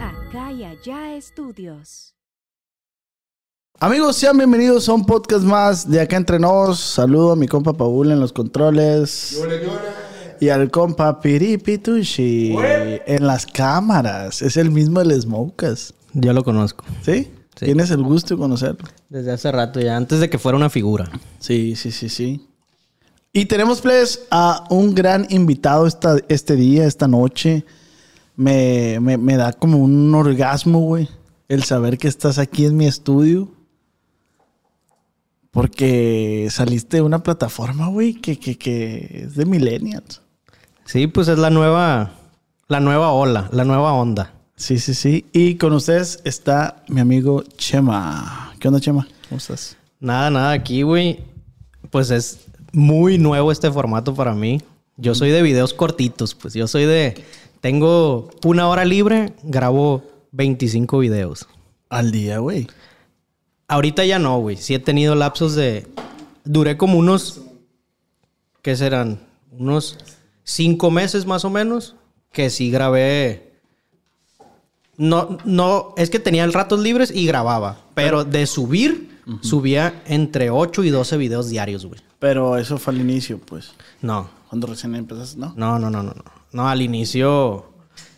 Acá y allá estudios. Amigos, sean bienvenidos a un podcast más de acá entre nos. Saludo a mi compa Paul en los controles. Y al compa Piripitushi en las cámaras. Es el mismo del Smokas. Yo lo conozco. ¿Sí? Sí. Tienes el gusto de conocerlo. Desde hace rato ya, antes de que fuera una figura. Sí, sí, sí, sí. Y tenemos, pues, a un gran invitado esta, este día, esta noche. Me, me, me da como un orgasmo, güey. El saber que estás aquí en mi estudio. Porque saliste de una plataforma, güey, que, que, que es de millennials. Sí, pues es la nueva, la nueva ola, la nueva onda. Sí, sí, sí. Y con ustedes está mi amigo Chema. ¿Qué onda, Chema? ¿Cómo estás? Nada, nada, aquí, güey. Pues es muy nuevo este formato para mí. Yo soy de videos cortitos, pues yo soy de... Tengo una hora libre, grabo 25 videos. Al día, güey. Ahorita ya no, güey. Sí he tenido lapsos de... Duré como unos... ¿Qué serán? Unos cinco meses más o menos. Que sí grabé... No, no... Es que tenía ratos libres y grababa. Pero de subir, subía entre 8 y 12 videos diarios, güey. Pero eso fue al inicio, pues. No. Cuando recién empezaste, ¿no? No, no, no, no, no. No, al inicio...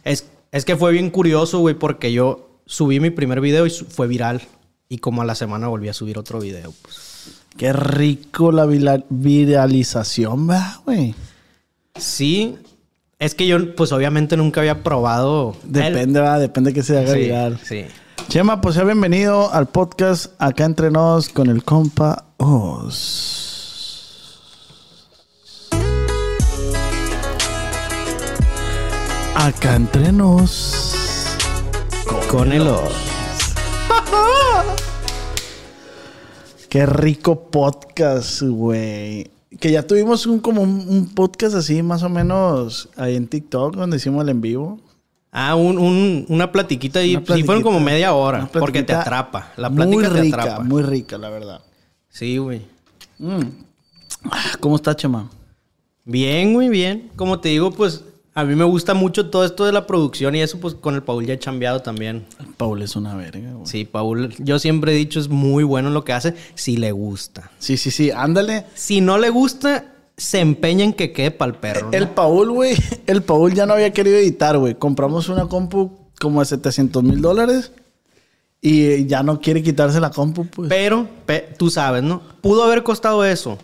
Es, es que fue bien curioso, güey, porque yo subí mi primer video y fue viral. Y como a la semana volví a subir otro video, pues. Qué rico la viralización, ¿verdad, güey? Sí, es que yo, pues obviamente nunca había probado. Depende, ¿verdad? Depende que se haga el- Sí, viral. Sí. Chema, pues sea bienvenido al podcast Acá Entre Nos con el compa Oz. Acá Entre Nos. Con el Oz. Qué rico podcast, güey. Que ya tuvimos un como un, un podcast así, más o menos, ahí en TikTok, donde hicimos el en vivo. Ah, un, un- una platiquita ahí. Una Sí, fueron como media hora. Porque te atrapa. La plática muy te rica, atrapa. muy rica, la verdad. Sí, güey. Ah, ¿Cómo está, Chema? Bien, muy bien. Como te digo, pues a mí me gusta mucho todo esto de la producción y eso, pues con el Paul ya he chambeado también. Paul es una verga, güey. Sí, Paul, yo siempre he dicho es muy bueno en lo que hace si le gusta. Sí, sí, sí, ándale. Si no le gusta, se empeña en que quede para el perro. ¿no? El Paul, güey, el Paul ya no había querido editar, güey. Compramos una compu como de 700 mil dólares y ya no quiere quitarse la compu, pues. Pero, pe- tú sabes, ¿no? Pudo haber costado eso.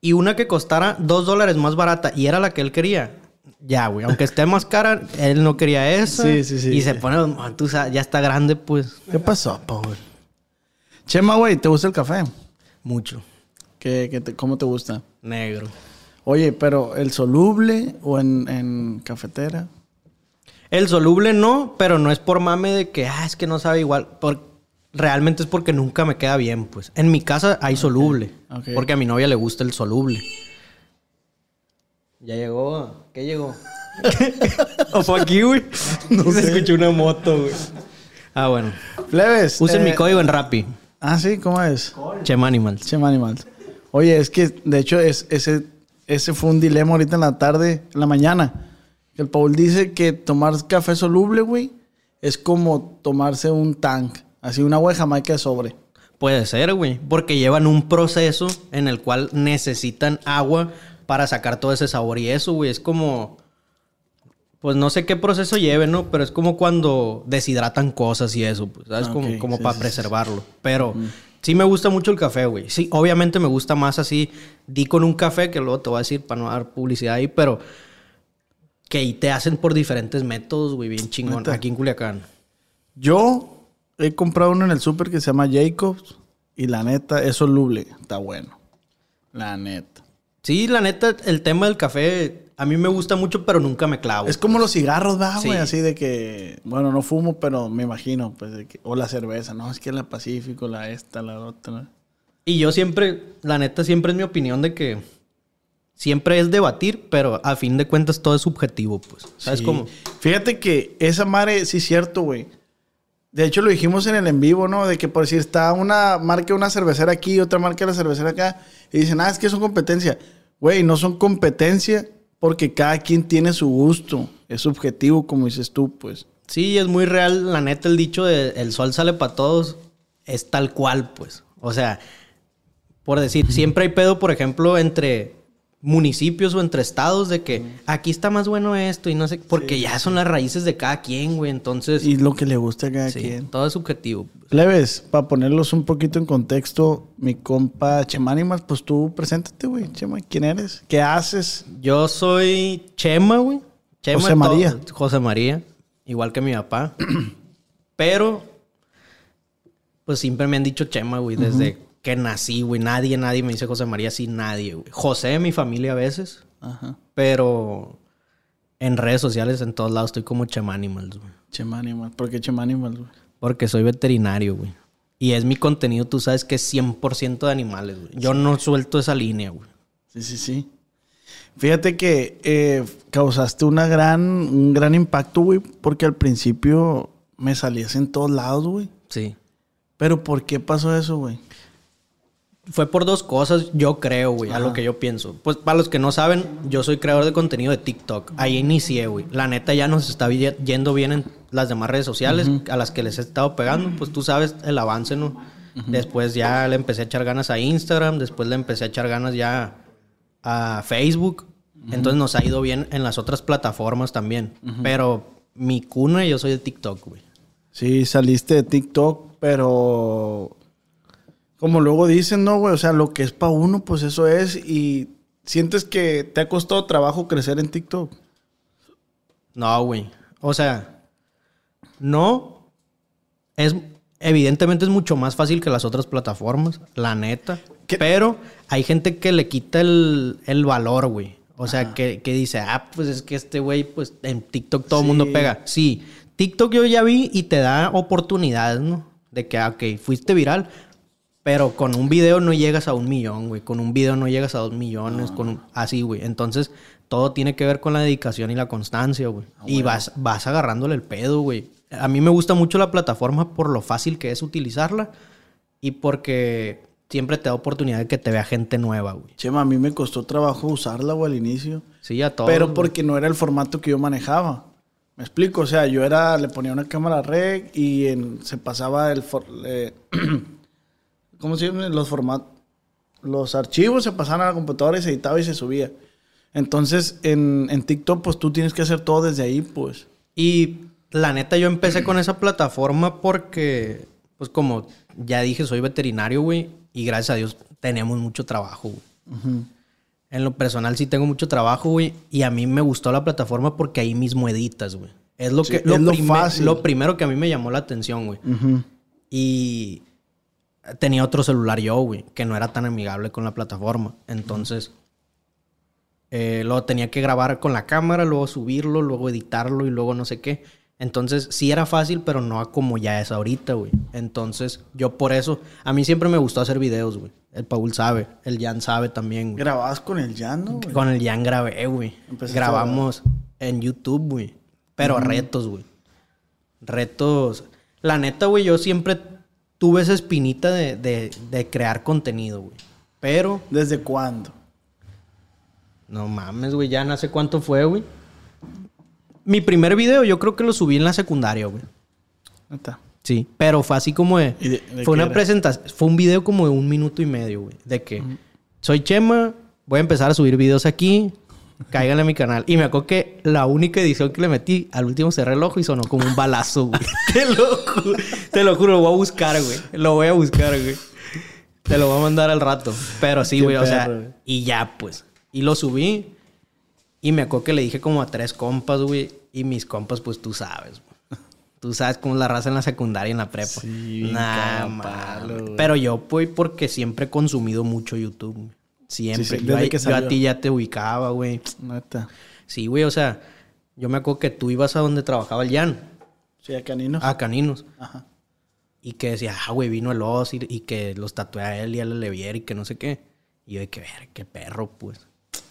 Y una que costara dos dólares más barata y era la que él quería. Ya, güey. Aunque esté más cara, él no quería esa. Sí, sí, sí. Y se pone, tú sabes, ya está grande, pues. ¿Qué pasó, Paul? Chema, güey, ¿te gusta el café? Mucho. ¿Qué, qué te- ¿Cómo te gusta? Negro. Oye, pero ¿el soluble o en, en cafetera? El soluble no, pero no es por mame de que, ah, es que no sabe igual. Por- realmente es porque nunca me queda bien, pues. En mi casa hay soluble. Porque a mi novia le gusta el soluble. Ya llegó. ¿Qué llegó? ¿O fue aquí, güey? No se escuchó una moto, güey. Ah, bueno. Plebes. Usen eh, mi código en Rappi. Ah, sí, ¿cómo es? Chema Animals. Chema Animals. Oye, es que de hecho es, ese, ese fue un dilema ahorita en la tarde, en la mañana. El Paul dice que tomar café soluble, güey, es como tomarse un tank. Así una agua de Jamaica de sobre. Puede ser, güey. Porque llevan un proceso en el cual necesitan agua para sacar todo ese sabor. Y eso, güey, es como. Pues no sé qué proceso lleve, ¿no? Pero es como cuando deshidratan cosas y eso, pues, ¿sabes? Ah, como ok. como Sí, para sí, preservarlo. Pero sí me gusta mucho el café, güey. Sí, obviamente me gusta más así. Di con un café, que luego te voy a decir para no dar publicidad ahí, pero. Que te hacen por diferentes métodos, güey, bien chingón. Aquí en Culiacán. Yo he comprado uno en el súper que se llama Jacobs. Y la neta, es soluble. Está bueno. La neta. Sí, la neta, el tema del café a mí me gusta mucho, pero nunca me clavo. Es como los cigarros, ¿verdad, Sí. güey? Así de que, bueno, no fumo, pero me imagino, pues, de que, o la cerveza, no, es que la Pacífico, la esta, la otra. Y yo siempre, la neta, siempre es mi opinión de que siempre es debatir, pero a fin de cuentas todo es subjetivo, pues. ¿Sabes Sí. cómo? Fíjate que esa madre, sí es cierto, güey. De hecho, lo dijimos en el en vivo, ¿no? De que por decir, está una marca, una cervecera aquí otra marca, la cervecera acá. Y dicen, ah, es que son competencia. Güey, no son competencia porque cada quien tiene su gusto. Es subjetivo, como dices tú, pues. Sí, es muy real, la neta, el dicho de el sol sale para todos es tal cual, pues. O sea, por decir, siempre hay pedo, por ejemplo, entre municipios o entre estados de que aquí está más bueno esto y no sé, porque ya son las raíces de cada quien, güey. Entonces, Y lo que le gusta a cada sí, quien. todo es subjetivo. Leves, para ponerlos un poquito en contexto, mi compa Chema Animal, pues tú preséntate, güey. Chema, ¿quién eres? ¿Qué haces? Yo soy Chema, güey. Chema José María. José María, igual que mi papá. Pero, pues siempre me han dicho Chema, güey, desde que nací, güey. Nadie, nadie me dice José María, sí, nadie, güey. José, mi familia a veces, Ajá. pero en redes sociales, en todos lados, estoy como Chema Animals, güey. Chema Animal. ¿Por qué Chema Animal, güey? Porque soy veterinario, güey. Y es mi contenido, tú sabes que es 100% de animales, güey. Yo no suelto esa línea, güey. Sí, sí, sí. Fíjate que eh, causaste una gran, un gran impacto, güey, porque al principio me salías en todos lados, güey. Sí. Pero ¿por qué pasó eso, güey? Fue por dos cosas, yo creo, güey, a lo que yo pienso. Pues para los que no saben, yo soy creador de contenido de TikTok. Ahí inicié, güey. La neta ya nos está yendo bien en las demás redes sociales a las que les he estado pegando. Pues tú sabes el avance, ¿no? Después ya le empecé a echar ganas a Instagram, después le empecé a echar ganas ya a Facebook. Entonces nos ha ido bien en las otras plataformas también. Pero mi cuna, yo soy de TikTok, güey. Sí, saliste de TikTok, pero como luego dicen, no, güey, o sea, lo que es para uno, pues eso es. Y sientes que te ha costado trabajo crecer en TikTok. No, güey. O sea, no. Es. Evidentemente es mucho más fácil que las otras plataformas, la neta. ¿Qué? Pero hay gente que le quita el, el valor, güey. O sea, que, que dice, ah, pues es que este güey, pues en TikTok todo el Sí. mundo pega. Sí, TikTok yo ya vi y te da oportunidades, ¿no? De que, ah, ok, fuiste viral, pero con un video no llegas a un millón, güey. Con un video no llegas a dos millones, con un- así, güey. Entonces, todo tiene que ver con la dedicación y la constancia, güey. y vas, vas agarrándole el pedo, güey. A mí me gusta mucho la plataforma por lo fácil que es utilizarla y porque siempre te da oportunidad de que te vea gente nueva, güey. Chema, a mí me costó trabajo usarla, güey, al inicio. Sí, a todos. Pero güey. porque no era el formato que yo manejaba. Me explico, o sea, yo era, le ponía una cámara rec y en- se pasaba el, for- eh, ¿cómo se llama? Los formatos, los archivos se pasaban a la computadora y se editaba y se subía. Entonces, en, en TikTok, pues tú tienes que hacer todo desde ahí, pues. Y la neta, yo empecé con esa plataforma porque, pues como ya dije, soy veterinario, güey. Y gracias a Dios tenemos mucho trabajo, güey. En lo personal sí tengo mucho trabajo, güey. Y a mí me gustó la plataforma porque ahí mismo editas, güey. Es lo Sí, que es lo fácil. lo primero que a mí me llamó la atención, güey. Y tenía otro celular yo, güey, que no era tan amigable con la plataforma. Entonces, eh, luego tenía que grabar con la cámara, luego subirlo, luego editarlo y luego no sé qué. Entonces, sí era fácil, pero no a como ya es ahorita, güey. Entonces, yo por eso, a mí siempre me gustó hacer videos, güey. El Paul sabe, el Jan sabe también, güey. Grababas con el Jan, ¿no, güey? Con el Jan grabé, güey. Grabamos en YouTube, güey. Pero retos, güey. Retos. La neta, güey, yo siempre tuve esa espinita de, de- de crear contenido, güey. Pero, ¿Desde cuándo? no mames, güey, ya no sé cuánto fue, güey. Mi primer video yo creo que lo subí en la secundaria, güey. Neta. Sí, pero fue así como de... ¿Y de- de fue una presentación... Fue un video como de un minuto y medio, güey. De que... Soy Chema, voy a empezar a subir videos aquí. Cáiganle a mi canal. Y me acuerdo que la única edición que le metí, al último cerré el ojo y sonó como un balazo, güey. te lo. Te lo juro, lo voy a buscar, güey. Lo voy a buscar, güey. Te lo voy a mandar al rato. Pero sí, güey, o sea... perro. Y ya, pues. Y lo subí. Y me acuerdo que le dije como a tres compas, güey. Y mis compas, pues tú sabes, güey. Tú sabes cómo es la raza en la secundaria y en la prepa. Sí, Nah, güey. Pero yo, pues, porque siempre he consumido mucho YouTube. güey. Siempre. Sí, sí, yo, desde ahí- que yo a ti ya te ubicaba, güey. Neta. Sí, güey, o sea, yo me acuerdo que tú ibas a donde trabajaba el Jan, Sí, a caninos. a Caninos. Ajá. Y que decía, ah, güey, vino el Oz y, y que los tatué a él y a la Levier y que no sé qué. Y yo de que, ver, qué perro, pues.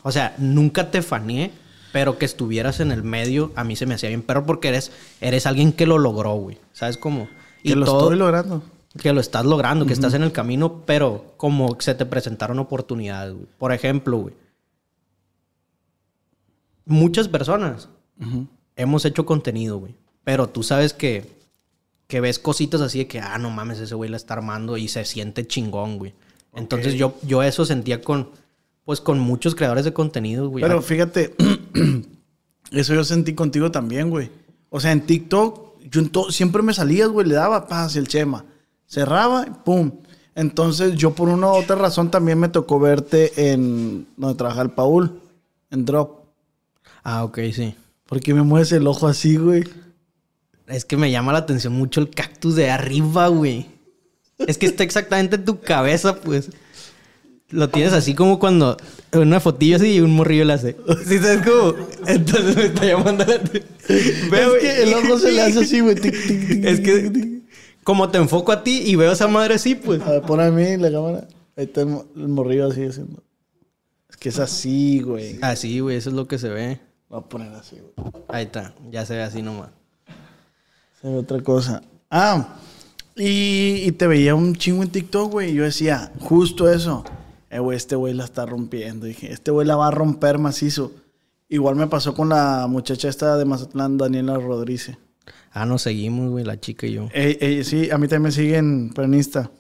O sea, nunca te faneé, pero que estuvieras en el medio, a mí se me hacía bien perro porque eres, eres alguien que lo logró, güey. ¿Sabes cómo? Que lo estoy logrando. Que lo estás logrando, que estás en el camino, pero como se te presentaron oportunidades, güey. Por ejemplo, güey. Muchas personas hemos hecho contenido, güey. Pero tú sabes que, que ves cositas así de que, ah, no mames, ese güey la está armando y se siente chingón, güey. Entonces yo, yo eso sentía con, pues con muchos creadores de contenido, güey. Pero fíjate, eso yo sentí contigo también, güey. O sea, en TikTok, yo en siempre me salías, güey, le daba paz el chema. Cerraba y pum. Entonces, yo por una u otra razón también me tocó verte en donde trabaja el Paul, en Drop. Ah, ok, sí. Porque me mueves el ojo así, güey. Es que me llama la atención mucho el cactus de arriba, güey. Es que está exactamente en tu cabeza, pues. Lo tienes así como cuando una fotillo así y un morrillo le hace. ¿Sí sabes cómo? Entonces me está llamando la atención. Es que el ojo se le hace así, güey. Es que. Como te enfoco a ti y veo esa madre así, pues. A ver, pon a mí la cámara. Ahí está el, mo- el morrillo así haciendo. Es que es así, güey. Así, güey, eso es lo que se ve. Voy a poner así, güey. Ahí está, ya se ve así nomás. Se ve otra cosa. Ah, y, y te veía un chingo en TikTok, güey. Y yo decía, justo eso. Eh, güey, este güey la está rompiendo. Dije, este güey la va a romper macizo. Igual me pasó con la muchacha esta de Mazatlán, Daniela Rodríguez. Ah, nos seguimos, güey, la chica y yo. Eh, sí, a mí también me siguen en Insta.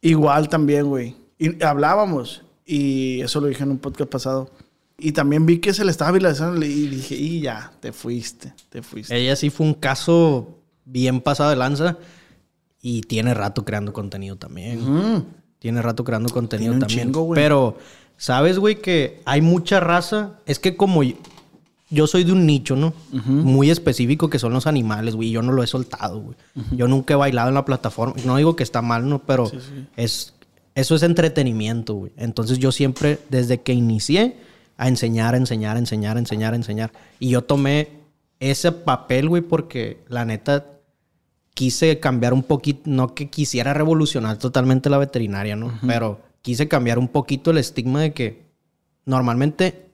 Igual también, güey. Y hablábamos. Y eso lo dije en un podcast pasado. Y también vi que se le estaba viralizando y dije, y ya, te fuiste, te fuiste. Ella sí fue un caso bien pasado de lanza y tiene rato creando contenido también. Mm. Tiene rato creando contenido Tiene un también. chingo, güey. Pero, ¿sabes, güey? Que hay mucha raza. Es que como yo, soy de un nicho, ¿no? Muy específico que son los animales, güey. Yo no lo he soltado, güey. Yo nunca he bailado en la plataforma. No digo que está mal, ¿no? Pero es eso es entretenimiento, güey. Entonces yo siempre, desde que inicié, a enseñar, a enseñar, a enseñar, a enseñar, a enseñar. Y yo tomé ese papel, güey, porque la neta quise cambiar un poquito, no que quisiera revolucionar totalmente la veterinaria, ¿no? Pero quise cambiar un poquito el estigma de que normalmente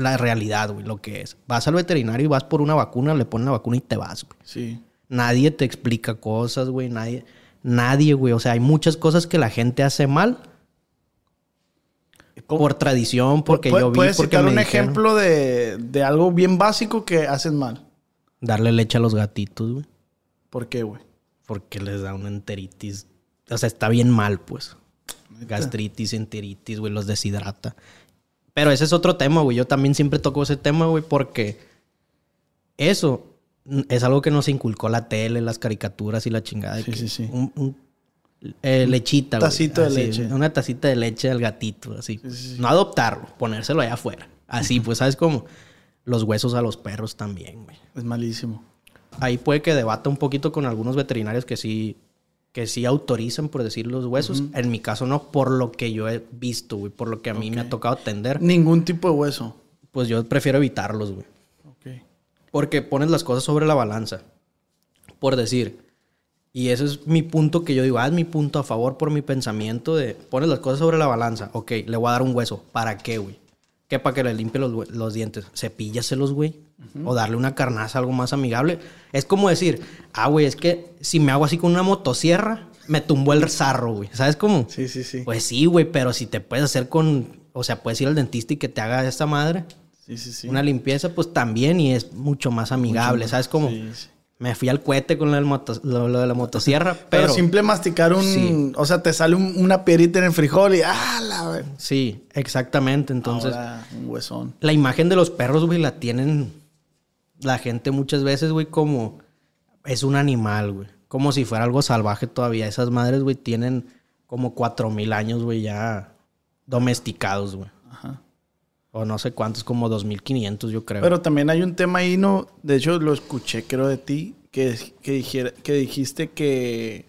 la realidad, güey, lo que es. Vas al veterinario y vas por una vacuna, le ponen la vacuna y te vas, güey. Sí. Nadie te explica cosas, güey, nadie, nadie, güey. O sea, hay muchas cosas que la gente hace mal por tradición, porque ¿Pu- yo vi, ¿Puedes porque citar me un dijeron. ejemplo de, de algo bien básico que hacen mal? Darle leche a los gatitos, güey. ¿Por qué, güey? Porque les da una enteritis. O sea, está bien mal, pues. Gastritis, enteritis, güey, los deshidrata. Pero ese es otro tema, güey. Yo también siempre toco ese tema, güey, porque eso es algo que nos inculcó la tele, las caricaturas y la chingada. Sí, sí, sí. Un, un, eh, lechita, güey. tacito de leche. Una tacita de leche al gatito, así. Sí, sí, sí. No adoptarlo, ponérselo allá afuera. Así, pues, ¿sabes cómo? Los huesos a los perros también, güey Es malísimo. ahí puede que debata un poquito con algunos veterinarios que sí, que sí autorizan, por decir, los huesos. En mi caso no, por lo que yo he visto, güey, por lo que a mí me ha tocado atender, Ningún tipo de hueso. pues yo prefiero evitarlos, güey. Ok. Porque pones las cosas sobre la balanza. Por decir. Y ese es mi punto que yo digo, ah, es mi punto a favor por mi pensamiento de pones las cosas sobre la balanza. Ok, le voy a dar un hueso. ¿Para qué, güey? ¿Qué? Para que le limpie los, los dientes. Cepíllaselos, güey. O darle una carnaza, algo más amigable. Es como decir, ah, güey, es que si me hago así con una motosierra, me tumbó el zarro, güey. ¿Sabes cómo? Sí, sí, sí. Pues sí, güey, pero si te puedes hacer con. O sea, puedes ir al dentista y que te haga esta madre. Sí, sí, sí. Una limpieza, pues también, y es mucho más amigable, ¿sabes? Como Sí, sí. Me fui al cohete con lo, del moto- lo- lo de la motosierra, Pero, pero. simple masticar un... Sí. O sea, te sale un- una piedrita en el frijol y... ¡Ah, la Sí, exactamente. Entonces, Ahora, un huesón. la imagen de los perros, güey, la tienen la gente muchas veces, güey, como es un animal, güey. Como si fuera algo salvaje todavía. Esas madres, güey, tienen como cuatro mil años, güey, ya domesticados, güey. Ajá. O no sé cuántos, como 2500, yo creo. Pero también hay un tema ahí, ¿no? De hecho, lo escuché, creo, de ti, que, que, dijera, que dijiste que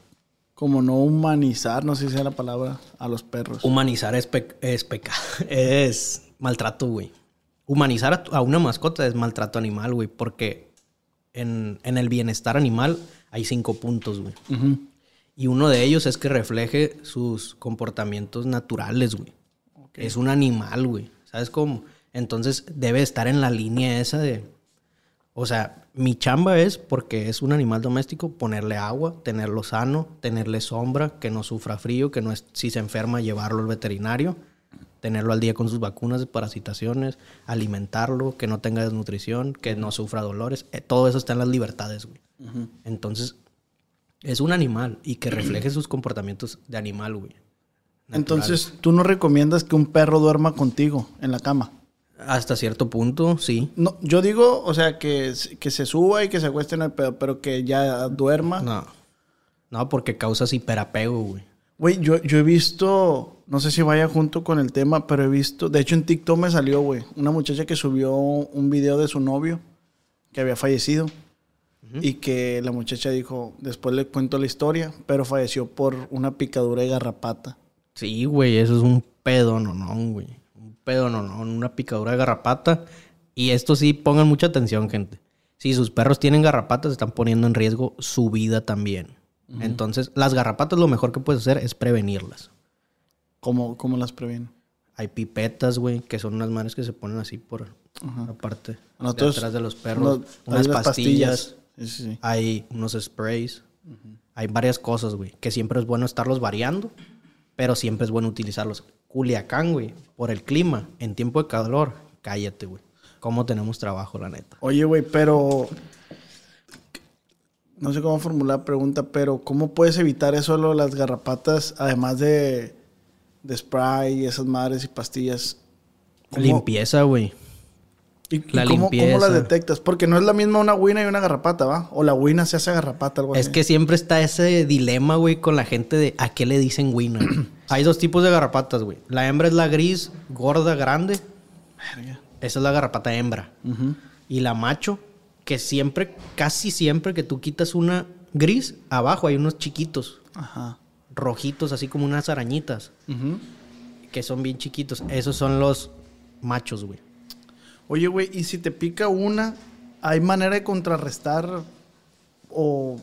como no humanizar, no sé si sea la palabra, a los perros. Humanizar es, pe- es pecado. Es maltrato, güey. Humanizar a, una mascota es maltrato animal, güey. Porque en, en el bienestar animal hay cinco puntos, güey. Y uno de ellos es que refleje sus comportamientos naturales, güey. Es un animal, güey. ¿Sabes cómo? Entonces debe estar en la línea esa de... O sea, mi chamba es, porque es un animal doméstico, ponerle agua, tenerlo sano, tenerle sombra, que no sufra frío, que no es, si se enferma, llevarlo al veterinario, tenerlo al día con sus vacunas de parasitaciones, alimentarlo, que no tenga desnutrición, que no sufra dolores. Eh, todo eso está en las libertades, güey. Entonces, es un animal y que refleje sus comportamientos de animal, güey. Entonces, tú no recomiendas que un perro duerma contigo en la cama. Hasta cierto punto, sí. No, yo digo, o sea, que, que se suba y que se acueste en el pedo, pero que ya duerma. No. No, porque causas hiperapego, güey. Güey, yo, yo he visto, no sé si vaya junto con el tema, pero he visto, de hecho en TikTok me salió, güey, una muchacha que subió un video de su novio que había fallecido y que la muchacha dijo, después le cuento la historia, pero falleció por una picadura de garrapata. Sí, güey, eso es un pedo, no, no, güey. Un pedo, no, no, una picadura de garrapata. Y esto sí, pongan mucha atención, gente. Si sus perros tienen garrapatas, están poniendo en riesgo su vida también. Entonces, las garrapatas lo mejor que puedes hacer es prevenirlas. ¿Cómo, cómo las previene? Hay pipetas, güey, que son unas manos que se ponen así por la parte Nosotros- de atrás de los perros. no, unas pastillas. Sí, sí, sí. Hay unos sprays. Hay varias cosas, güey. Que siempre es bueno estarlos variando. Pero siempre es bueno utilizarlos. Culiacán, güey. Por el clima. En tiempo de calor. Cállate, güey. ¿Cómo tenemos trabajo, la neta? Oye, güey, pero... No sé cómo formular la pregunta, pero ¿cómo puedes evitar eso de las garrapatas, además de, de spray y esas madres y pastillas? ¿Cómo- Limpieza, güey. ¿Y, y la cómo, limpieza. cómo las detectas? Porque no es la misma una huina y una garrapata, ¿va? O la huina se hace garrapata, algo Es así. que siempre está ese dilema, güey, con la gente de a qué le dicen güey? Hay dos tipos de garrapatas, güey. La hembra es la gris, gorda, grande. Verga. Esa es la garrapata hembra. Y la macho, que siempre, casi siempre que tú quitas una gris, abajo hay unos chiquitos, Ajá. rojitos, así como unas arañitas, Ujú. que son bien chiquitos. Esos son los machos, güey. Oye, güey, ¿y si te pica una, hay manera de contrarrestar o,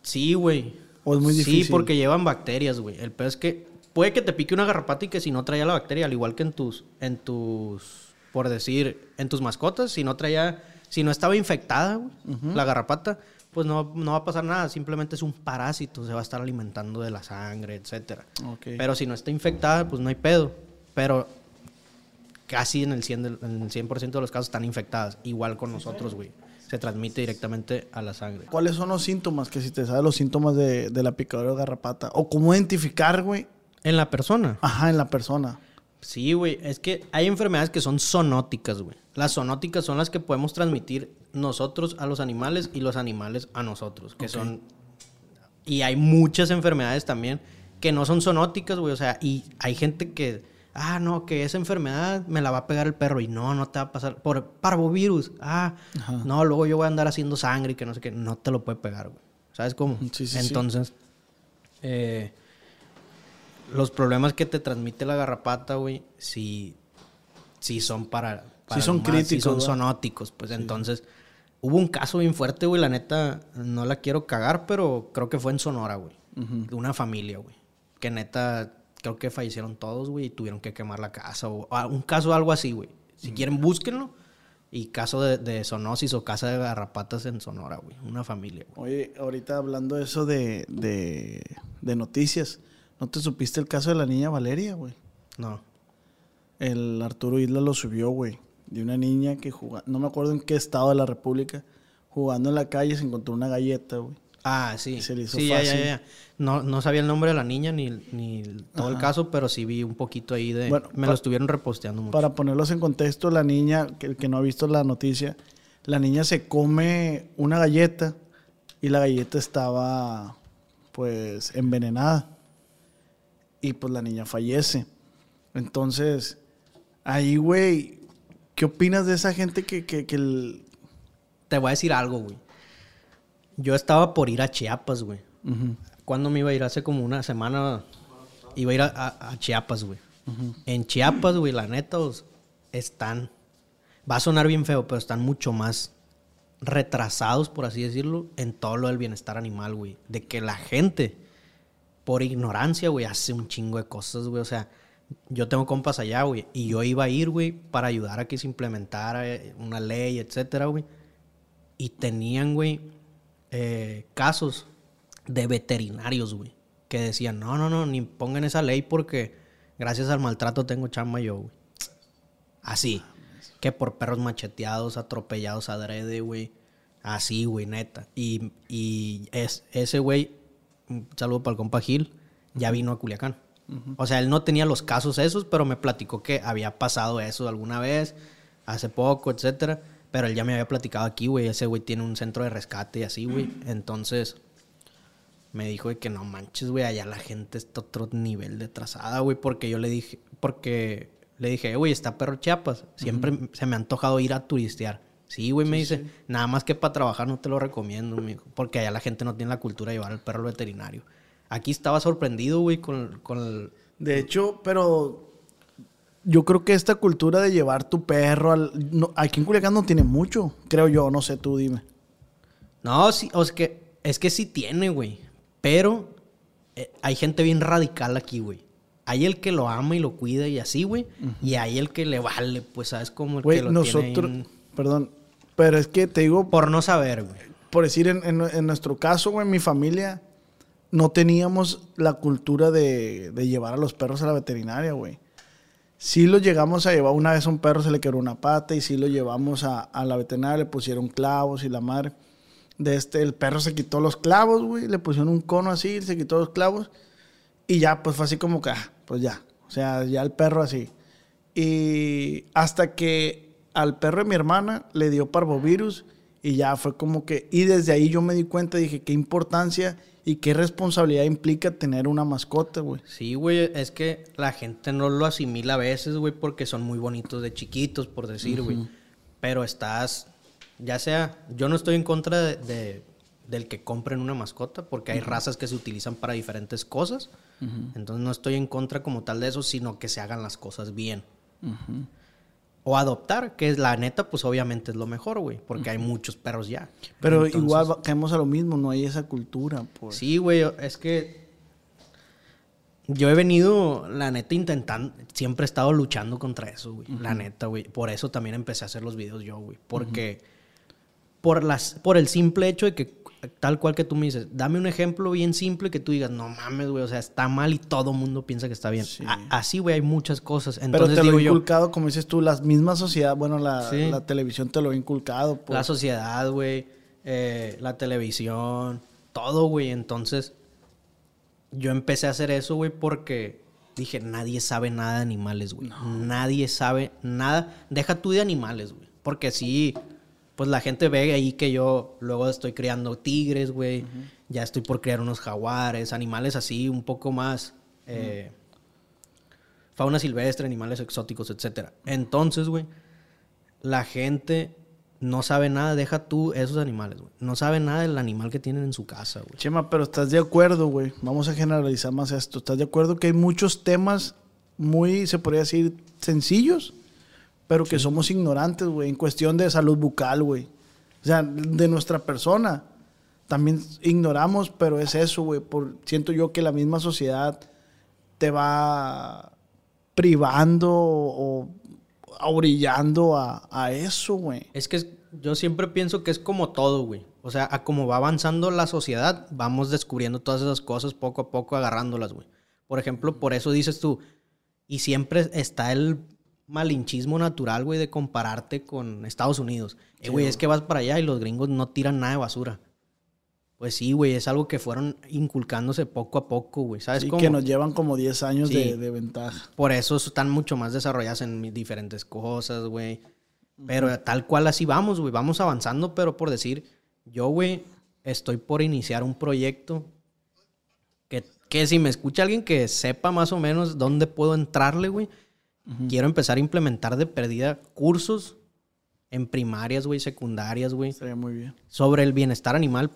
Sí, güey. o es muy difícil? Sí, porque llevan bacterias, güey. El peor es que puede que te pique una garrapata y que si no traía la bacteria, al igual que en tus, en tus, por decir, en tus mascotas, si no traía, si no estaba infectada, güey, la garrapata, pues no, no va a pasar nada. Simplemente es un parásito, se va a estar alimentando de la sangre, etcétera. Ok. Pero si no está infectada, pues no hay pedo. Pero casi en el 100%, del- en el 100 de los casos están infectadas. Igual con nosotros, güey. Se transmite directamente a la sangre. ¿Cuáles son los síntomas? Que si te sabes los síntomas de, de la picadura de garrapata. O cómo identificar, güey. En la persona. Ajá, en la persona. Sí, güey. Es que hay enfermedades que son zoonóticas, güey. Las zoonóticas son las que podemos transmitir nosotros a los animales y los animales a nosotros. Que son. Y hay muchas enfermedades también que no son zoonóticas, güey. O sea, y hay gente que. Ah, no, que esa enfermedad me la va a pegar el perro. Y no, no te va a pasar. Por parvovirus. Ah, no, luego yo voy a andar haciendo sangre y que no sé qué. No te lo puede pegar, güey. ¿Sabes cómo? Sí, sí, sí. Entonces. eh, los problemas que te transmite la garrapata, güey, sí, sí son para... para son más, críticos, Sí son ¿verdad? zoonóticos. Pues entonces, hubo un caso bien fuerte, güey, la neta, no la quiero cagar, pero creo que fue en Sonora, güey. De una familia, güey. Que neta, creo que fallecieron todos, güey, y tuvieron que quemar la casa. O, ah, un caso algo así, güey. Si quieren, búsquenlo. Y caso de, de zoonosis o casa de garrapatas en Sonora, güey. Una familia, güey. Oye, ahorita hablando de eso de, de, de noticias, ¿no te supiste el caso de la niña Valeria, güey? No. El Arturo Isla lo subió, güey. De una niña que jugaba, no me acuerdo en qué estado de la República, jugando en la calle se encontró una galleta, güey. Ah, sí. Se le hizo sí, ya, ya, fácil. ya. No, no sabía el nombre de la niña ni, ni todo el caso, pero sí vi un poquito ahí de... Bueno, me lo estuvieron reposteando mucho. Para ponerlos en contexto, la niña, que el que no ha visto la noticia, la niña se come una galleta y la galleta estaba, pues, envenenada. Y pues la niña fallece. Entonces, ahí, güey, ¿qué opinas de esa gente que, que, que el- Te voy a decir algo, güey. Yo estaba por ir a Chiapas, güey. ¿Cuándo me iba a ir? Hace como una semana iba a ir a, a Chiapas, güey. En Chiapas, güey, la neta, están... Va a sonar bien feo, pero están mucho más retrasados, por así decirlo, en todo lo del bienestar animal, güey. De que la gente, por ignorancia, güey, hace un chingo de cosas, güey. O sea, yo tengo compas allá, güey, y yo iba a ir, güey, para ayudar a que se implementara eh, una ley, etcétera, güey. Y tenían, güey, eh, casos de veterinarios, güey, que decían, no, no, no, ni pongan esa ley porque gracias al maltrato tengo chamba yo, güey. Así. Que por perros macheteados, atropellados adrede, güey. Así, güey, neta. Y, y es, ese güey, un saludo para el compa Gil, ya vino a Culiacán. O sea, él no tenía los casos esos, pero me platicó que había pasado eso alguna vez, hace poco, etcétera. Pero él ya me había platicado aquí, güey. Ese güey tiene un centro de rescate y así, güey. Entonces, me dijo de que no manches, güey, allá la gente está otro nivel de trazada, güey, porque yo le dije, porque le dije, "Eh, güey, está perro Chiapas, siempre se me ha antojado ir a turistear. Sí, güey, me dice, nada más que para trabajar no te lo recomiendo, mijo, porque allá la gente no tiene la cultura de llevar al perro al veterinario. Aquí estaba sorprendido, güey, con, con el... De hecho, pero yo creo que esta cultura de llevar tu perro al... no, aquí en Culiacán no tiene mucho, creo yo, no sé, tú dime. No, sí, o sea que, es que sí tiene, güey, pero eh, hay gente bien radical aquí, güey. Hay el que lo ama y lo cuida y así, güey. Y hay el que le vale, pues, ¿sabes? Como el Güey, que lo tiene nosotros... en- Perdón, pero es que te digo, Por no saber, güey. por decir, en, en- en nuestro caso, güey, en mi familia, no teníamos la cultura de, de llevar a los perros a la veterinaria, güey. Sí lo llegamos a llevar, una vez a un perro se le quebró una pata y sí lo llevamos a, a la veterinaria, le pusieron clavos y la madre. De este, el perro se quitó los clavos, güey, le pusieron un cono así, se quitó los clavos y ya, pues fue así como que, ah, pues ya, o sea, ya el perro así. Y hasta que al perro de mi hermana le dio parvovirus y ya fue como que, y desde ahí yo me di cuenta, dije, qué importancia y qué responsabilidad implica tener una mascota, güey. Sí, güey, es que la gente no lo asimila a veces, güey, porque son muy bonitos de chiquitos, por decir, güey. Pero estás, ya sea, yo no estoy en contra de, de- del que compren una mascota, porque hay razas que se utilizan para diferentes cosas. Entonces no estoy en contra como tal de eso, sino que se hagan las cosas bien. O adoptar, que es la neta, pues obviamente es lo mejor, güey, porque hay muchos perros ya. Pero Entonces- igual caemos a lo mismo, no hay esa cultura. Sí, güey, es que yo he venido, la neta, intentando, siempre he estado luchando contra eso, güey. La neta, güey. Por eso también empecé a hacer los videos yo, güey. Porque por, las, por el simple hecho de que, tal cual que tú me dices, dame un ejemplo bien simple que tú digas, no mames, güey, o sea, está mal y todo mundo piensa que está bien. Sí. Así, güey, hay muchas cosas. Pero Entonces te lo digo he yo, inculcado, como dices tú, la misma sociedad, bueno, la, Sí. la televisión te lo ha inculcado. Pues. La sociedad, güey. eh, la televisión. Todo, güey. Entonces, yo empecé a hacer eso, güey, porque dije, nadie sabe nada de animales, güey. Nadie sabe nada. Deja tú de animales, güey. Porque sí, pues la gente ve ahí que yo luego estoy criando tigres, güey. Ya estoy por criar unos jaguares, animales así, un poco más. eh, fauna silvestre, animales exóticos, etcétera. Entonces, güey, la gente no sabe nada, deja tú esos animales, güey. No sabe nada del animal que tienen en su casa, güey. Chema, pero estás de acuerdo, güey. Vamos a generalizar más esto. ¿Estás de acuerdo que hay muchos temas muy, se podría decir, sencillos, pero que somos ignorantes, güey, en cuestión de salud bucal, güey? O sea, de nuestra persona. También ignoramos, pero es eso, güey. Por, siento yo que la misma sociedad te va privando o, o orillando a, a eso, güey. Es que es- yo siempre pienso que es como todo, güey. O sea, a como va avanzando la sociedad, vamos descubriendo todas esas cosas poco a poco, agarrándolas, güey. Por ejemplo, por eso dices tú, y siempre está el malinchismo natural, güey, de compararte con Estados Unidos. Eh, güey, es que vas para allá y los gringos no tiran nada de basura. Pues sí, güey, es algo que fueron inculcándose poco a poco, güey. ¿Sabes Sí, cómo? que nos llevan como 10 años Sí. de, de ventaja. Por eso están mucho más desarrolladas en diferentes cosas, güey. Pero tal cual así vamos, güey. Vamos avanzando, pero por decir, yo, güey, estoy por iniciar un proyecto que, que si me escucha alguien que sepa más o menos dónde puedo entrarle, güey, quiero empezar a implementar de perdida cursos en primarias, güey, secundarias, güey, Estaría muy bien. sobre el bienestar animal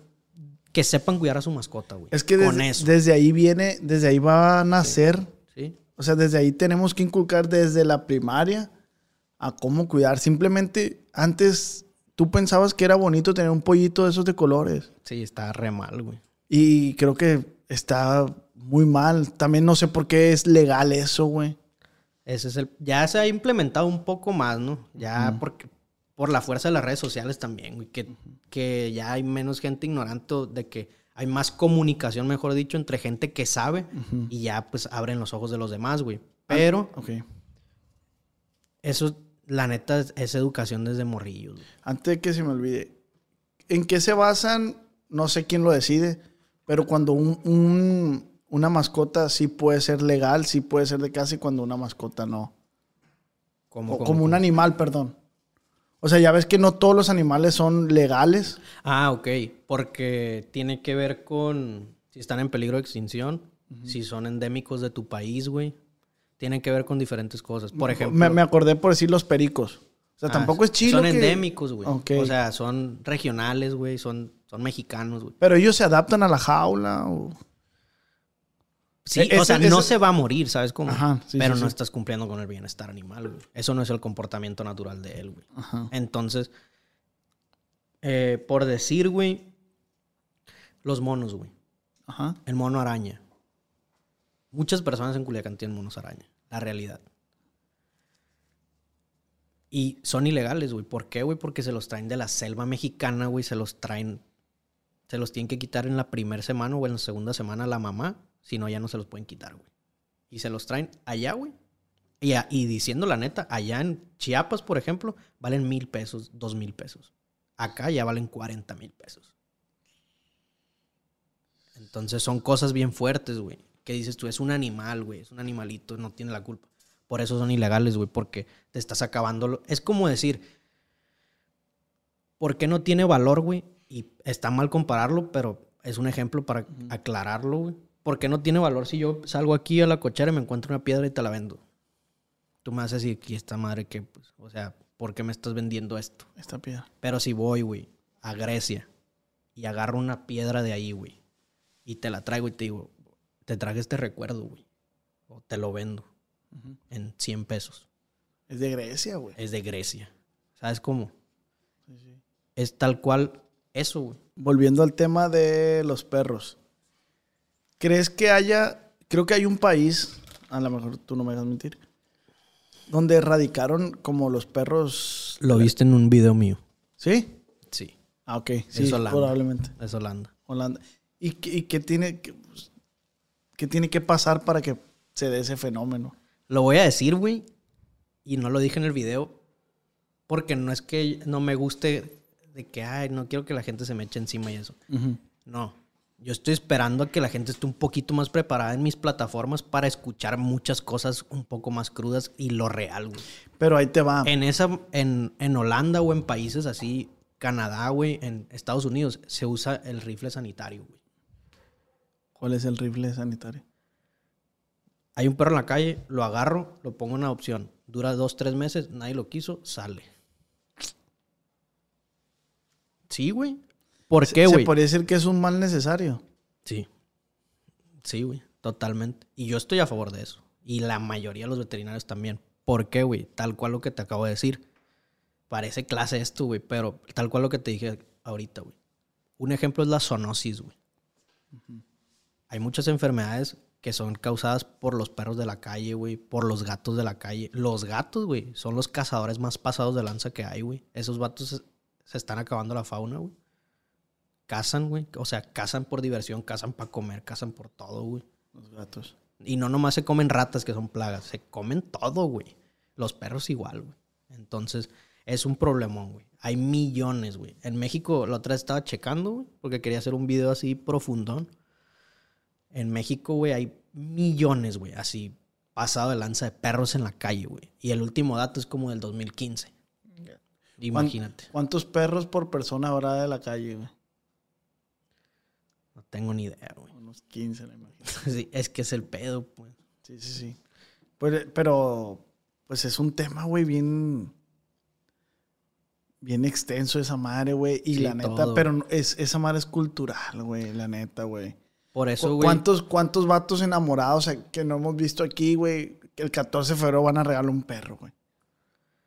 que sepan cuidar a su mascota, güey. Es que con desde, eso. desde ahí viene, desde ahí va a nacer. Sí. O sea, desde ahí tenemos que inculcar desde la primaria a cómo cuidar. Simplemente antes tú pensabas que era bonito tener un pollito de esos de colores. Sí, está re mal, güey. Y creo que está muy mal. También no sé por qué es legal eso, güey. Ese es el. Ya se ha implementado un poco más, ¿no? Ya porque. Por la fuerza de las redes sociales también, güey. Que, que ya hay menos gente ignorante de que hay más comunicación, mejor dicho, entre gente que sabe y ya pues abren los ojos de los demás, güey. Pero Ok. eso, la neta, es, es educación desde morrillos, güey. Antes de que se me olvide, ¿en qué se basan? No sé quién lo decide, pero cuando un, un- una mascota sí puede ser legal, sí puede ser de casa y cuando una mascota no. Como, O como- como un animal, perdón. O sea, ya ves que no todos los animales son legales. Ah, ok. Porque tiene que ver con si están en peligro de extinción, si son endémicos de tu país, güey. Tienen que ver con diferentes cosas. Por ejemplo. Me, me acordé por decir los pericos. O sea, ah, tampoco es chido. Son que- endémicos, güey. Ok. O sea, son regionales, güey. Son, son mexicanos, güey. Pero ellos se adaptan a la jaula. o- Sí, E- o sea, ese- no ese- se va a morir, ¿sabes cómo? Ajá, sí, Pero sí, no sí. estás cumpliendo con el bienestar animal, güey. Eso no es el comportamiento natural de él, güey. Ajá. Entonces, eh, por decir, güey, los monos, güey. Ajá. El mono araña. Muchas personas en Culiacán tienen monos araña. La realidad. Y son ilegales, güey. ¿Por qué, güey? Porque se los traen de la selva mexicana, güey. Se los traen. Se los tienen que quitar en la primera semana o en la segunda semana la mamá. Si no, ya no se los pueden quitar, güey. Y se los traen allá, güey. Y, a- y diciendo la neta, allá en Chiapas, por ejemplo, valen mil pesos, dos mil pesos. Acá ya valen 40 mil pesos. Entonces son cosas bien fuertes, güey. Que dices tú, es un animal, güey. Es un animalito, no tiene la culpa. Por eso son ilegales, güey, porque te estás acabando. lo- Es como decir, ¿por qué no tiene valor, güey? Y está mal compararlo, pero es un ejemplo para aclararlo, güey. ¿Por qué no tiene valor si yo salgo aquí a la cochera y me encuentro una piedra y te la vendo? Tú me a decir, aquí esta madre que, pues, o sea, ¿por qué me estás vendiendo esto? Esta piedra. Pero si voy, güey, a Grecia y agarro una piedra de ahí, güey, y te la traigo y te digo, te traje este recuerdo, güey, o te lo vendo en 100 pesos. Es de Grecia, güey. Es de Grecia. ¿Sabes cómo? Es tal cual eso, güey. Volviendo al tema de los perros. ¿Crees que haya, creo que hay un país, a lo mejor tú no me dejas mentir, donde erradicaron como los perros... Lo viste en un video mío. ¿Sí? Sí. Ah, ok. Sí, es Holanda. probablemente. Es Holanda. Holanda. ¿Y, qué- y qué tiene qué tiene que pasar para que se dé ese fenómeno? Lo voy a decir, güey, y no lo dije en el video, porque no es que no me guste de que, ay, no quiero que la gente se me eche encima y eso. No. Yo estoy esperando a que la gente esté un poquito más preparada en mis plataformas para escuchar muchas cosas un poco más crudas y lo real, güey. Pero ahí te va. En esa, en, en Holanda o en países así, Canadá, güey, en Estados Unidos, se usa el rifle sanitario, güey. ¿Cuál es el rifle sanitario? Hay un perro en la calle, lo agarro, lo pongo en adopción. Dura dos, tres meses, nadie lo quiso, sale. Sí, güey. ¿Por qué, Se güey? podría decir que es un mal necesario. Sí. Sí, güey. Totalmente. Y yo estoy a favor de eso. Y la mayoría de los veterinarios también. ¿Por qué, güey? Tal cual lo que te acabo de decir. Parece clase esto, güey. Pero tal cual lo que te dije ahorita, güey. Un ejemplo es la zoonosis, güey. Hay muchas enfermedades que son causadas por los perros de la calle, güey. Por los gatos de la calle. Los gatos, güey, son los cazadores más pasados de lanza que hay, güey. Esos vatos se, se están acabando la fauna, güey. Cazan, güey. O sea, cazan por diversión, cazan para comer, cazan por todo, güey. Los gatos. Y no nomás se comen ratas que son plagas, se comen todo, güey. Los perros igual, güey. Entonces, es un problemón, güey. Hay millones, güey. En México, la otra vez estaba checando, güey, porque quería hacer un video así profundón. En México, güey, hay millones, güey, así pasado de lanza de perros en la calle, güey. Y el último dato es como del 2015. Imagínate. ¿Cuán- ¿Cuántos perros por persona habrá de la calle, güey? Tengo ni idea, güey. Unos 15, me imagino. Sí, es que es el pedo, pues. Sí, sí, sí. Pues, pero, pues es un tema, güey, bien... bien extenso esa madre, güey. Y Sí, la neta, todo. pero es, esa madre es cultural, güey, la neta, güey. Por eso, ¿Cu- güey. ¿Cuántos, ¿Cuántos vatos enamorados eh, que no hemos visto aquí, güey? Que el 14 de febrero van a regalar un perro, güey.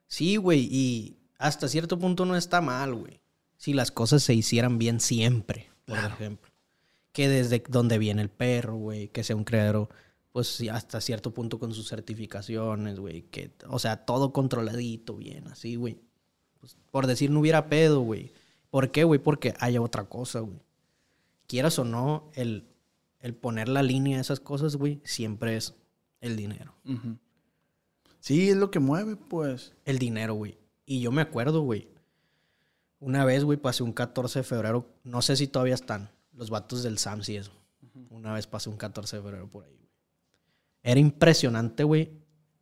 Sí, güey, y hasta cierto punto no está mal, güey. Si las cosas se hicieran bien siempre, por ejemplo. Que desde donde viene el perro, güey, que sea un criadero, pues hasta cierto punto con sus certificaciones, güey. Que, o sea, todo controladito, bien, así, güey. Pues, por decir, no hubiera pedo, güey. ¿Por qué, güey? Porque haya otra cosa, güey. Quieras o no, el, el poner la línea a esas cosas, güey, siempre es el dinero. Sí, es lo que mueve, pues. El dinero, güey. Y yo me acuerdo, güey. Una vez, güey, pasé un 14 de febrero. No sé si todavía están. Los vatos del SAMS y eso. Una vez pasé un 14 de febrero por ahí, güey. Era impresionante, güey.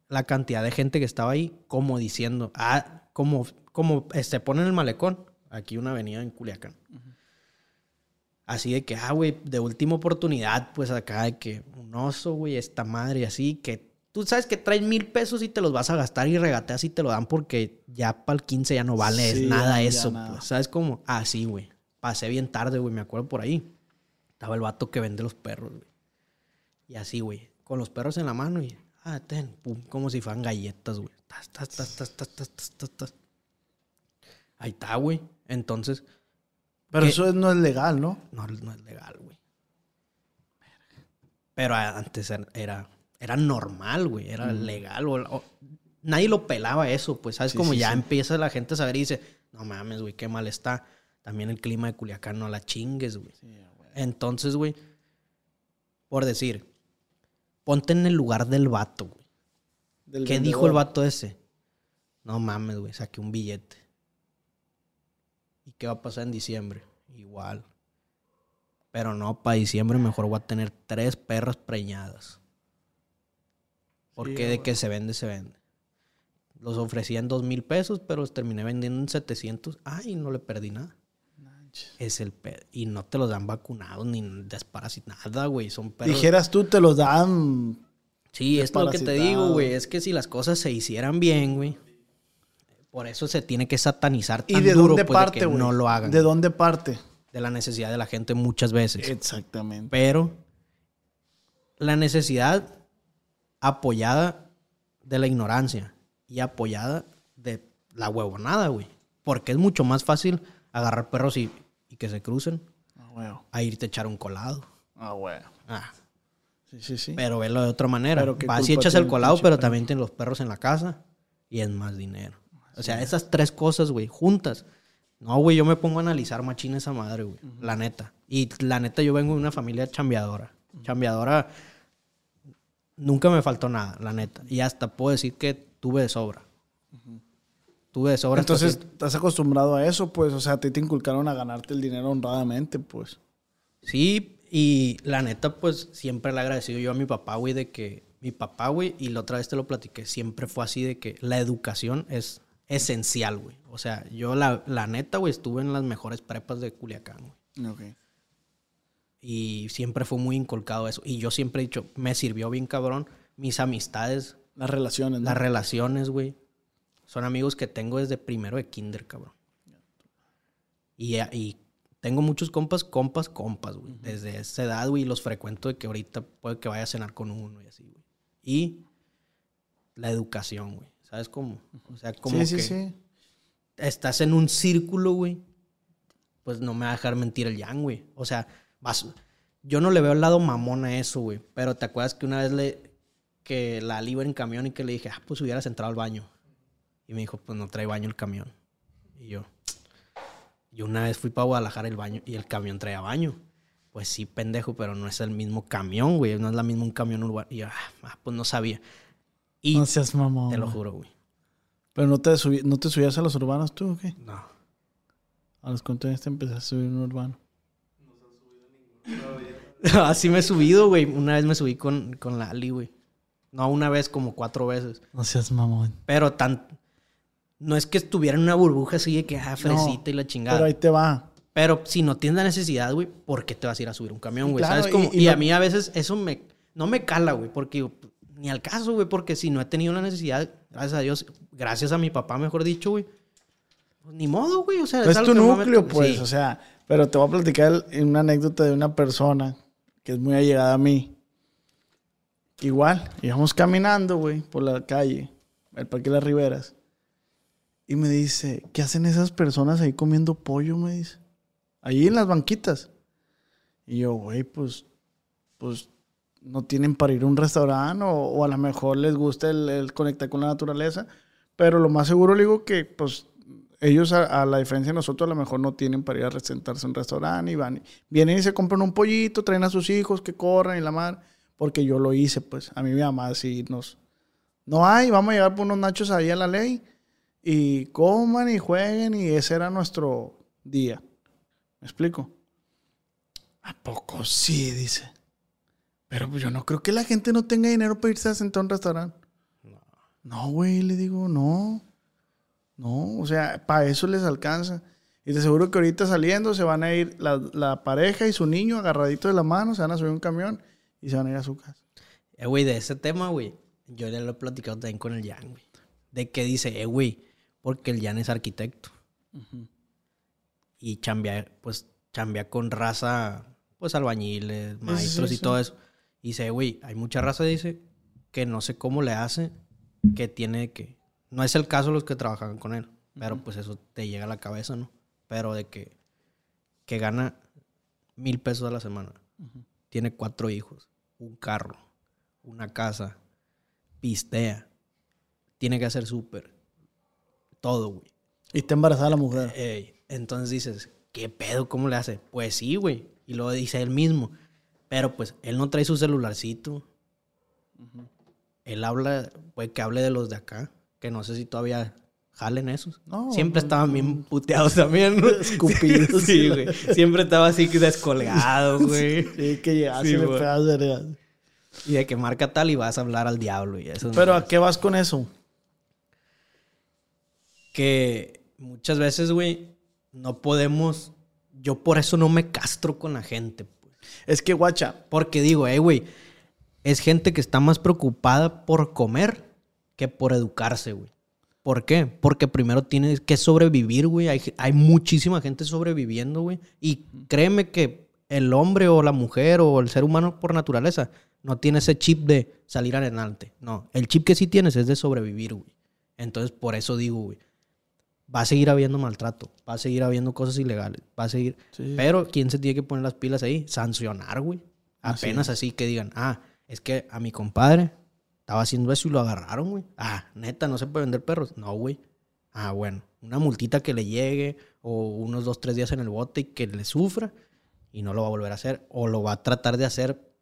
La cantidad de gente que estaba ahí, como diciendo, ah, como, como este, ponen el malecón. Aquí una avenida en Culiacán. Así de que, ah, güey, de última oportunidad, pues acá de que un oso, güey, esta madre, así que tú sabes que traes mil pesos y te los vas a gastar y regateas y te lo dan porque ya para el 15 ya no vale Sí, nada ya- ya eso, nada. pues. ¿Sabes cómo? Ah, sí, güey pasé bien tarde, güey, me acuerdo por ahí. Estaba el vato que vende los perros, güey. Y así, güey, con los perros en la mano y, ah, ten, pum, como si fueran galletas, güey. Tas, tas, tas, tas, tas, tas, tas, tas. Ahí está, güey. Entonces. Pero eso no es legal, ¿no? No, no es legal, güey. Pero antes era, era normal, güey. Era legal. O, nadie lo pelaba eso, pues, ¿sabes? Como ya empieza la gente a saber y dice, no mames, güey, qué mal está. También el clima de Culiacán, no la chingues, güey. Entonces, güey, por decir, ponte en el lugar del vato, güey. Del ¿Qué dijo el vato ese? No mames, güey, saqué un billete. ¿Y qué va a pasar en diciembre? Igual. Pero no, para diciembre mejor voy a tener tres perras preñadas. Porque de que se vende, se vende. Los ofrecían dos mil pesos, pero los terminé vendiendo en 700. Ay, no le perdí nada. Es el pedo. Y no te los dan vacunados ni desparasitados, nada, güey. Son perros. Dijeras tú, te los dan. Sí, es lo que te digo, güey. Es que si las cosas se hicieran bien, güey. Por eso se tiene que satanizar tan ¿Y de duro, dónde pues, de parte, que güey? no lo hagan. ¿De dónde parte? De la necesidad de la gente muchas veces. Exactamente. Pero la necesidad apoyada de la ignorancia y apoyada de la huevonada, güey. Porque es mucho más fácil agarrar perros y, y que se crucen Ah, huevo. a irte a echar un colado. Ah, huevo. Ah, Sí, sí, sí. Pero velo de otra manera. Vas y echas el colado, pero perro. también tienes los perros en la casa y es más dinero. O sea, esas tres cosas, güey, juntas. No, güey, yo me pongo a analizar machina esa madre, güey. La neta. Y la neta, yo vengo de una familia chambeadora. Chambeadora, nunca me faltó nada, la neta. Y hasta puedo decir que tuve de sobra. De sobra. Entonces, ¿estás acostumbrado a eso? Pues, o sea, a ti te inculcaron a ganarte el dinero honradamente, pues. Sí, y la neta, pues siempre le he agradecido yo a mi papá, güey, de que mi papá, güey, y la otra vez te lo platiqué, siempre fue así de que la educación es esencial, güey. O sea, yo la, la neta, güey, estuve en las mejores prepas de Culiacán, güey. Ok. Y siempre fue muy inculcado eso. Y yo siempre he dicho, me sirvió bien cabrón mis amistades, Las relaciones, ¿no? las relaciones, güey. Son amigos que tengo desde primero de kinder, cabrón. Y, y tengo muchos compas, compas, compas, güey. Desde esa edad, güey, y los frecuento de que ahorita puede que vaya a cenar con uno y así, güey. Y la educación, güey. ¿Sabes cómo? O sea, como sí, sí, que sí. estás en un círculo, güey. Pues no me va a dejar mentir el Yang, güey. O sea, vas... Yo no le veo el lado mamón a eso, güey. Pero te acuerdas que una vez le... Que la iba en camión y que le dije, ah, pues hubieras entrado al baño. Y me dijo, pues no trae baño el camión. Y yo... Yo una vez fui para Guadalajara el baño y el camión traía baño. Pues sí, pendejo, pero no es el mismo camión, güey. No es la misma un camión urbano. Y yo, ah, pues no sabía. Y No seas mamón. te lo juro, güey. Pero no te, subí- no te subías a los urbanos tú, ¿o qué? No. A los años te empezaste a subir un urbano. Así me he subido, güey. Una vez me subí con, con la Ali, güey. No, una vez, como cuatro veces. No seas mamón. Pero tan... No es que estuviera en una burbuja así de que, ah, fresita No, y la chingada. Pero ahí te va. Pero si no tienes la necesidad, güey, ¿por qué te vas a ir a subir un camión, güey? Claro, ¿Sabes cómo? y- Y, y a mí a veces eso me... No me cala, güey, porque ni al caso, güey, porque si no he tenido la necesidad, gracias a Dios, gracias a mi papá, mejor dicho, güey, ni modo, güey. O sea, es algo tu me núcleo, meto- pues. Sí. O sea, pero te voy a platicar una anécdota de una persona que es muy allegada a mí. Igual, íbamos caminando, güey, por la calle, el Parque de las Riberas. Y me dice, ¿qué hacen esas personas ahí comiendo pollo? Me dice. Ahí en las banquitas. Y yo, güey, pues, pues no tienen para ir a un restaurante o, a lo mejor les gusta el, conectar con la naturaleza. Pero lo más seguro le digo que, pues, ellos, a, la diferencia de nosotros, a lo mejor no tienen para ir a sentarse en un restaurante y van. Vienen y se compran un pollito, traen a sus hijos que corran y la mar. Porque yo lo hice, pues. A mí mi mamá sí nos. No hay, vamos a llegar por unos nachos ahí a la ley. Y coman y jueguen y ese era nuestro día. ¿Me explico? ¿A poco sí? Dice. Pero pues yo no creo que la gente no tenga dinero para irse a sentar a un restaurante. No, güey, le digo, no. No, o sea, para eso les alcanza. Y te aseguro que ahorita saliendo se van a ir la, la pareja y su niño agarraditos de la mano, se van a subir un camión y se van a ir a su casa. Eh, güey, de ese tema, güey, yo ya lo he platicado también con el Jan, güey. De que dice, eh, güey, porque el Jan es arquitecto. Y chambea, pues, chambea con raza, pues, albañiles, maestros sí, y sí. todo eso. Y dice, güey, hay mucha raza, dice, que no sé cómo le hace, que tiene que... No es el caso los que trabajan con él, pero pues eso te llega a la cabeza, ¿no? Pero de que, que gana mil pesos a la semana. Tiene cuatro hijos, un carro, una casa, pistea, tiene que hacer súper, todo, güey. Y está embarazada la mujer. Ey, entonces dices, ¿qué pedo? ¿Cómo le hace? Pues sí, güey. Y lo dice él mismo. Pero pues él no trae su celularcito. Él habla, puede que hable de los de acá, que no sé si todavía jalen esos. No, Siempre estaban bien puteados también. ¿no? Escupidos. Sí, güey. Siempre estaba así descolgado, güey. Sí, que llegas Sí, y le. Y de que marca tal y vas a hablar al diablo y eso. Pero ¿a qué vas con eso? Que muchas veces, güey, no podemos. Yo por eso no me castro con la gente, pues. Es que, guacha, Porque digo, eh, güey, es gente que está más preocupada por comer que por educarse, güey. ¿Por qué? Porque primero tienes que sobrevivir, güey. Hay, hay muchísima gente sobreviviendo, güey. Y créeme que el hombre o la mujer o el ser humano por naturaleza no tiene ese chip de salir adelante. No, el chip que sí tienes es de sobrevivir, güey. Entonces, por eso digo, güey, va a seguir habiendo maltrato, va a seguir habiendo cosas ilegales, va a seguir... Sí. Pero, ¿quién se tiene que poner las pilas ahí? Sancionar, güey. Así Apenas así que digan, ah, es que a mi compadre estaba haciendo eso y lo agarraron, güey. Ah, neta, no se puede vender perros. No, güey. Ah, bueno, una multita que le llegue o unos dos, tres días en el bote y que le sufra y no lo va a volver a hacer o lo va a tratar de hacer,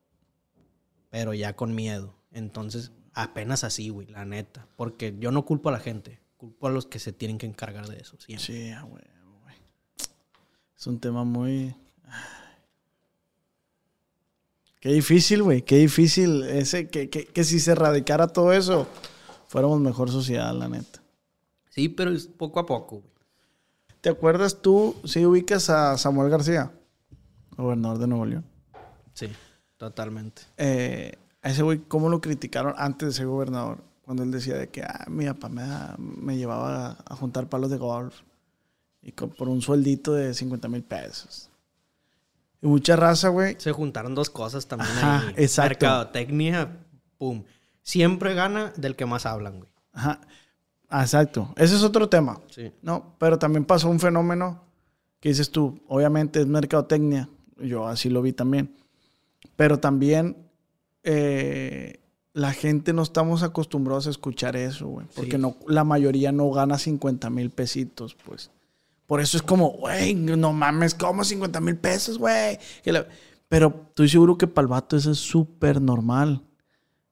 pero ya con miedo. Entonces, apenas así, güey, la neta. Porque yo no culpo a la gente, culpo a los que se tienen que encargar de eso. siempre. Sí, güey, güey. Es un tema muy. Qué difícil, güey. Qué difícil. Ese, que, que, que si se erradicara todo eso, fuéramos mejor sociedad, la neta. Sí, pero es poco a poco, güey. ¿Te acuerdas tú, si ubicas a Samuel García, gobernador de Nuevo León? Sí, totalmente. Eh, a ese güey, ¿cómo lo criticaron antes de ser gobernador? Cuando él decía de que, ah, mi papá me, me llevaba a, a juntar palos de golf y co- por un sueldito de 50 mil pesos. Y mucha raza, güey, Se juntaron dos cosas también Ajá, ahí. exacto. Mercadotecnia, pum. Siempre gana del que más hablan, güey. Ajá. Ah, Exacto. Ese es otro tema. Sí. No, pero también pasó un fenómeno que dices tú, obviamente es mercadotecnia, yo así lo vi también, pero también eh, la gente no estamos acostumbrados a escuchar eso, güey, porque Sí. no, la mayoría no gana 50 mil pesitos, pues. Por eso es como, güey, no mames, ¿cómo 50 mil pesos, güey? Pero estoy seguro que para el vato eso es súper normal.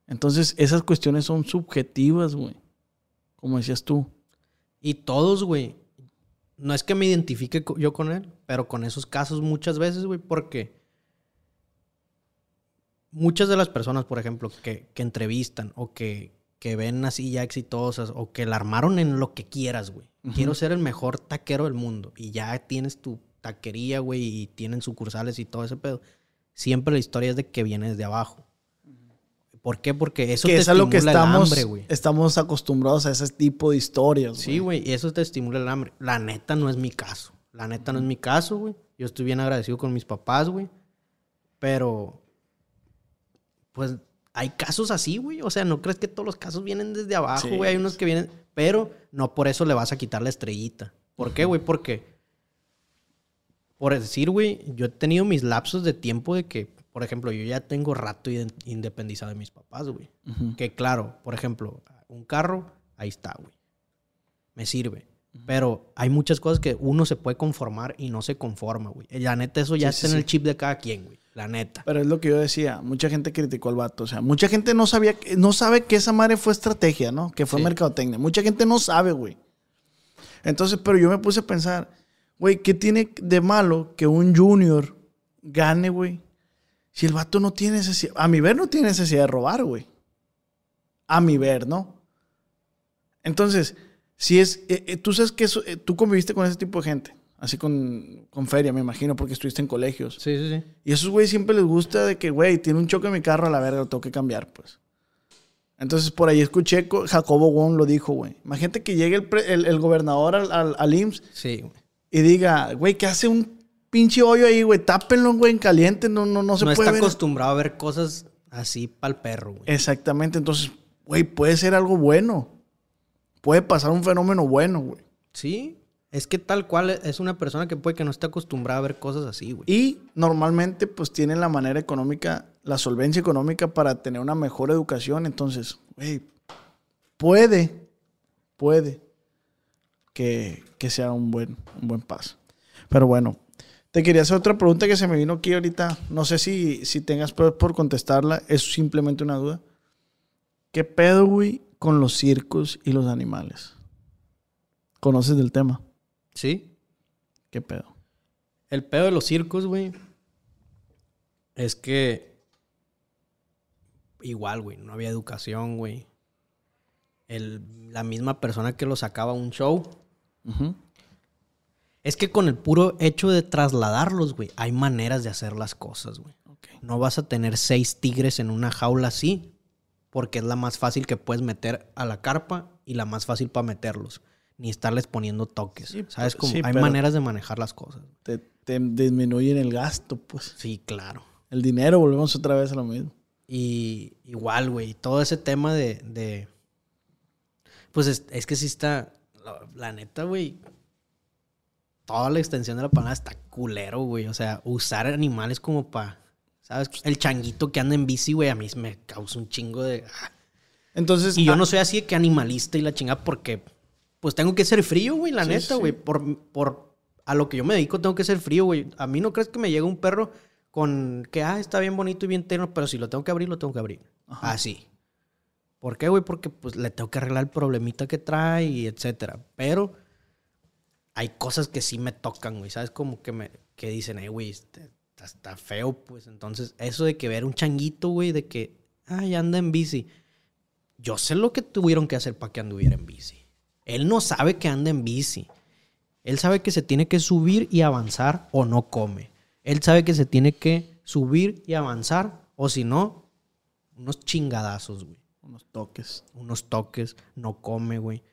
Entonces, esas cuestiones son subjetivas, güey. Como decías tú. Y todos, güey. No es que me identifique yo con él, pero con esos casos muchas veces, güey, porque muchas de las personas, por ejemplo, que, que entrevistan o que, que ven así ya exitosas o que la armaron en lo que quieras, güey. Quiero ser el mejor taquero del mundo y ya tienes tu taquería, güey, y tienen sucursales y todo ese pedo. Siempre la historia es de que vienes de abajo. ¿Por qué? Porque eso Que te es a lo estimula que el estamos, hambre, güey. estamos acostumbrados a ese tipo de historias. Sí, güey, y eso te estimula el hambre. La neta no es mi caso. La neta no es mi caso, güey. Yo estoy bien agradecido con mis papás, güey. Pero, pues, hay casos así, güey. O sea, no crees que todos los casos vienen desde abajo, Sí. güey. Hay unos que vienen, pero no por eso le vas a quitar la estrellita. ¿Por qué, güey? Porque, por decir, güey, yo he tenido mis lapsos de tiempo de que, por ejemplo, yo ya tengo rato independizado de mis papás, güey. Que claro, por ejemplo, un carro, ahí está, güey. Me sirve. Pero hay muchas cosas que uno se puede conformar y no se conforma, güey. La neta, eso ya Sí, está sí, en el chip de cada quien, güey. La neta. Pero es lo que yo decía, mucha gente criticó al vato, o sea, mucha gente no sabía, no sabe que esa madre fue estrategia, ¿no? Que fue Sí. mercadotecnia. Mucha gente no sabe, güey. Entonces, pero yo me puse a pensar, güey, ¿qué tiene de malo que un junior gane, güey? Si el vato no tiene necesidad, a mi ver no tiene necesidad de robar, güey. A mi ver, ¿no? Entonces, si es, eh, eh, tú sabes que eso, eh, tú conviviste con ese tipo de gente, así con, con feria, me imagino, porque estuviste en colegios. Sí, sí, sí. Y a esos güey siempre les gusta de que, güey, tiene un choque en mi carro, a la verga, lo tengo que cambiar, pues. Entonces, por ahí escuché, co- Jacobo Wong lo dijo, güey. Imagínate que llegue el, pre- el- el gobernador al, al, al IMSS Sí, y diga, güey, que hace un pinche hoyo ahí, güey, tápenlo, güey, en caliente, no, no, no se No puede está ver. acostumbrado a ver cosas así pa'l perro, güey. Exactamente, entonces, güey, puede ser algo bueno. Puede pasar un fenómeno bueno, güey. Sí. Es que tal cual es una persona que puede que no esté acostumbrada a ver cosas así, güey. Y normalmente, pues tienen la manera económica, la solvencia económica para tener una mejor educación. Entonces, güey, puede, puede que, que sea un buen, un buen paso. Pero bueno, te quería hacer otra pregunta que se me vino aquí ahorita. No sé si, si tengas por contestarla. Es simplemente una duda. ¿Qué pedo, güey, con los circos y los animales? ¿Conoces del tema? Sí. ¿Qué pedo? El pedo de los circos, güey, es que igual, güey, no había educación, güey. La misma persona que lo sacaba a un show. Es que con el puro hecho de trasladarlos, güey, hay maneras de hacer las cosas, güey. No vas a tener seis tigres en una jaula así, porque es la más fácil que puedes meter a la carpa y la más fácil para meterlos. Ni estarles poniendo toques. Sí, ¿Sabes cómo? sí, hay maneras de manejar las cosas. te, te disminuyen el gasto, pues. Sí, claro. El dinero, volvemos otra vez a lo mismo. Y igual, güey, todo ese tema de... de- pues es, es que sí está... La, la neta, güey. Toda la extensión de la palabra está culero, güey. O sea, usar animales como para... ¿Sabes? El changuito que anda en bici, güey, a mí me causa un chingo de... ah. Entonces, Y yo ah, no soy así de que animalista y la chingada porque... Pues tengo que ser frío, güey, la Sí, neta, sí. güey. Por, por... A lo que yo me dedico tengo que ser frío, güey. A mí no crees que me llega un perro con que, ah, está bien bonito y bien tierno, pero si lo tengo que abrir, lo tengo que abrir. Ajá. Así. ¿Por qué, güey? Porque pues le tengo que arreglar el problemita que trae y etcétera. Pero hay cosas que sí me tocan, güey. ¿Sabes? Como que me que dicen, eh, güey, este, está, está feo, pues. Entonces, eso de que ver un changuito, güey, de que, ay, anda en bici. Yo sé lo que tuvieron que hacer para que anduviera en bici. Él no sabe que anda en bici. Él sabe que se tiene que subir y avanzar o no come. Él sabe que se tiene que subir y avanzar o si no, unos chingadazos, güey. unos toques. Unos toques, no come, güey.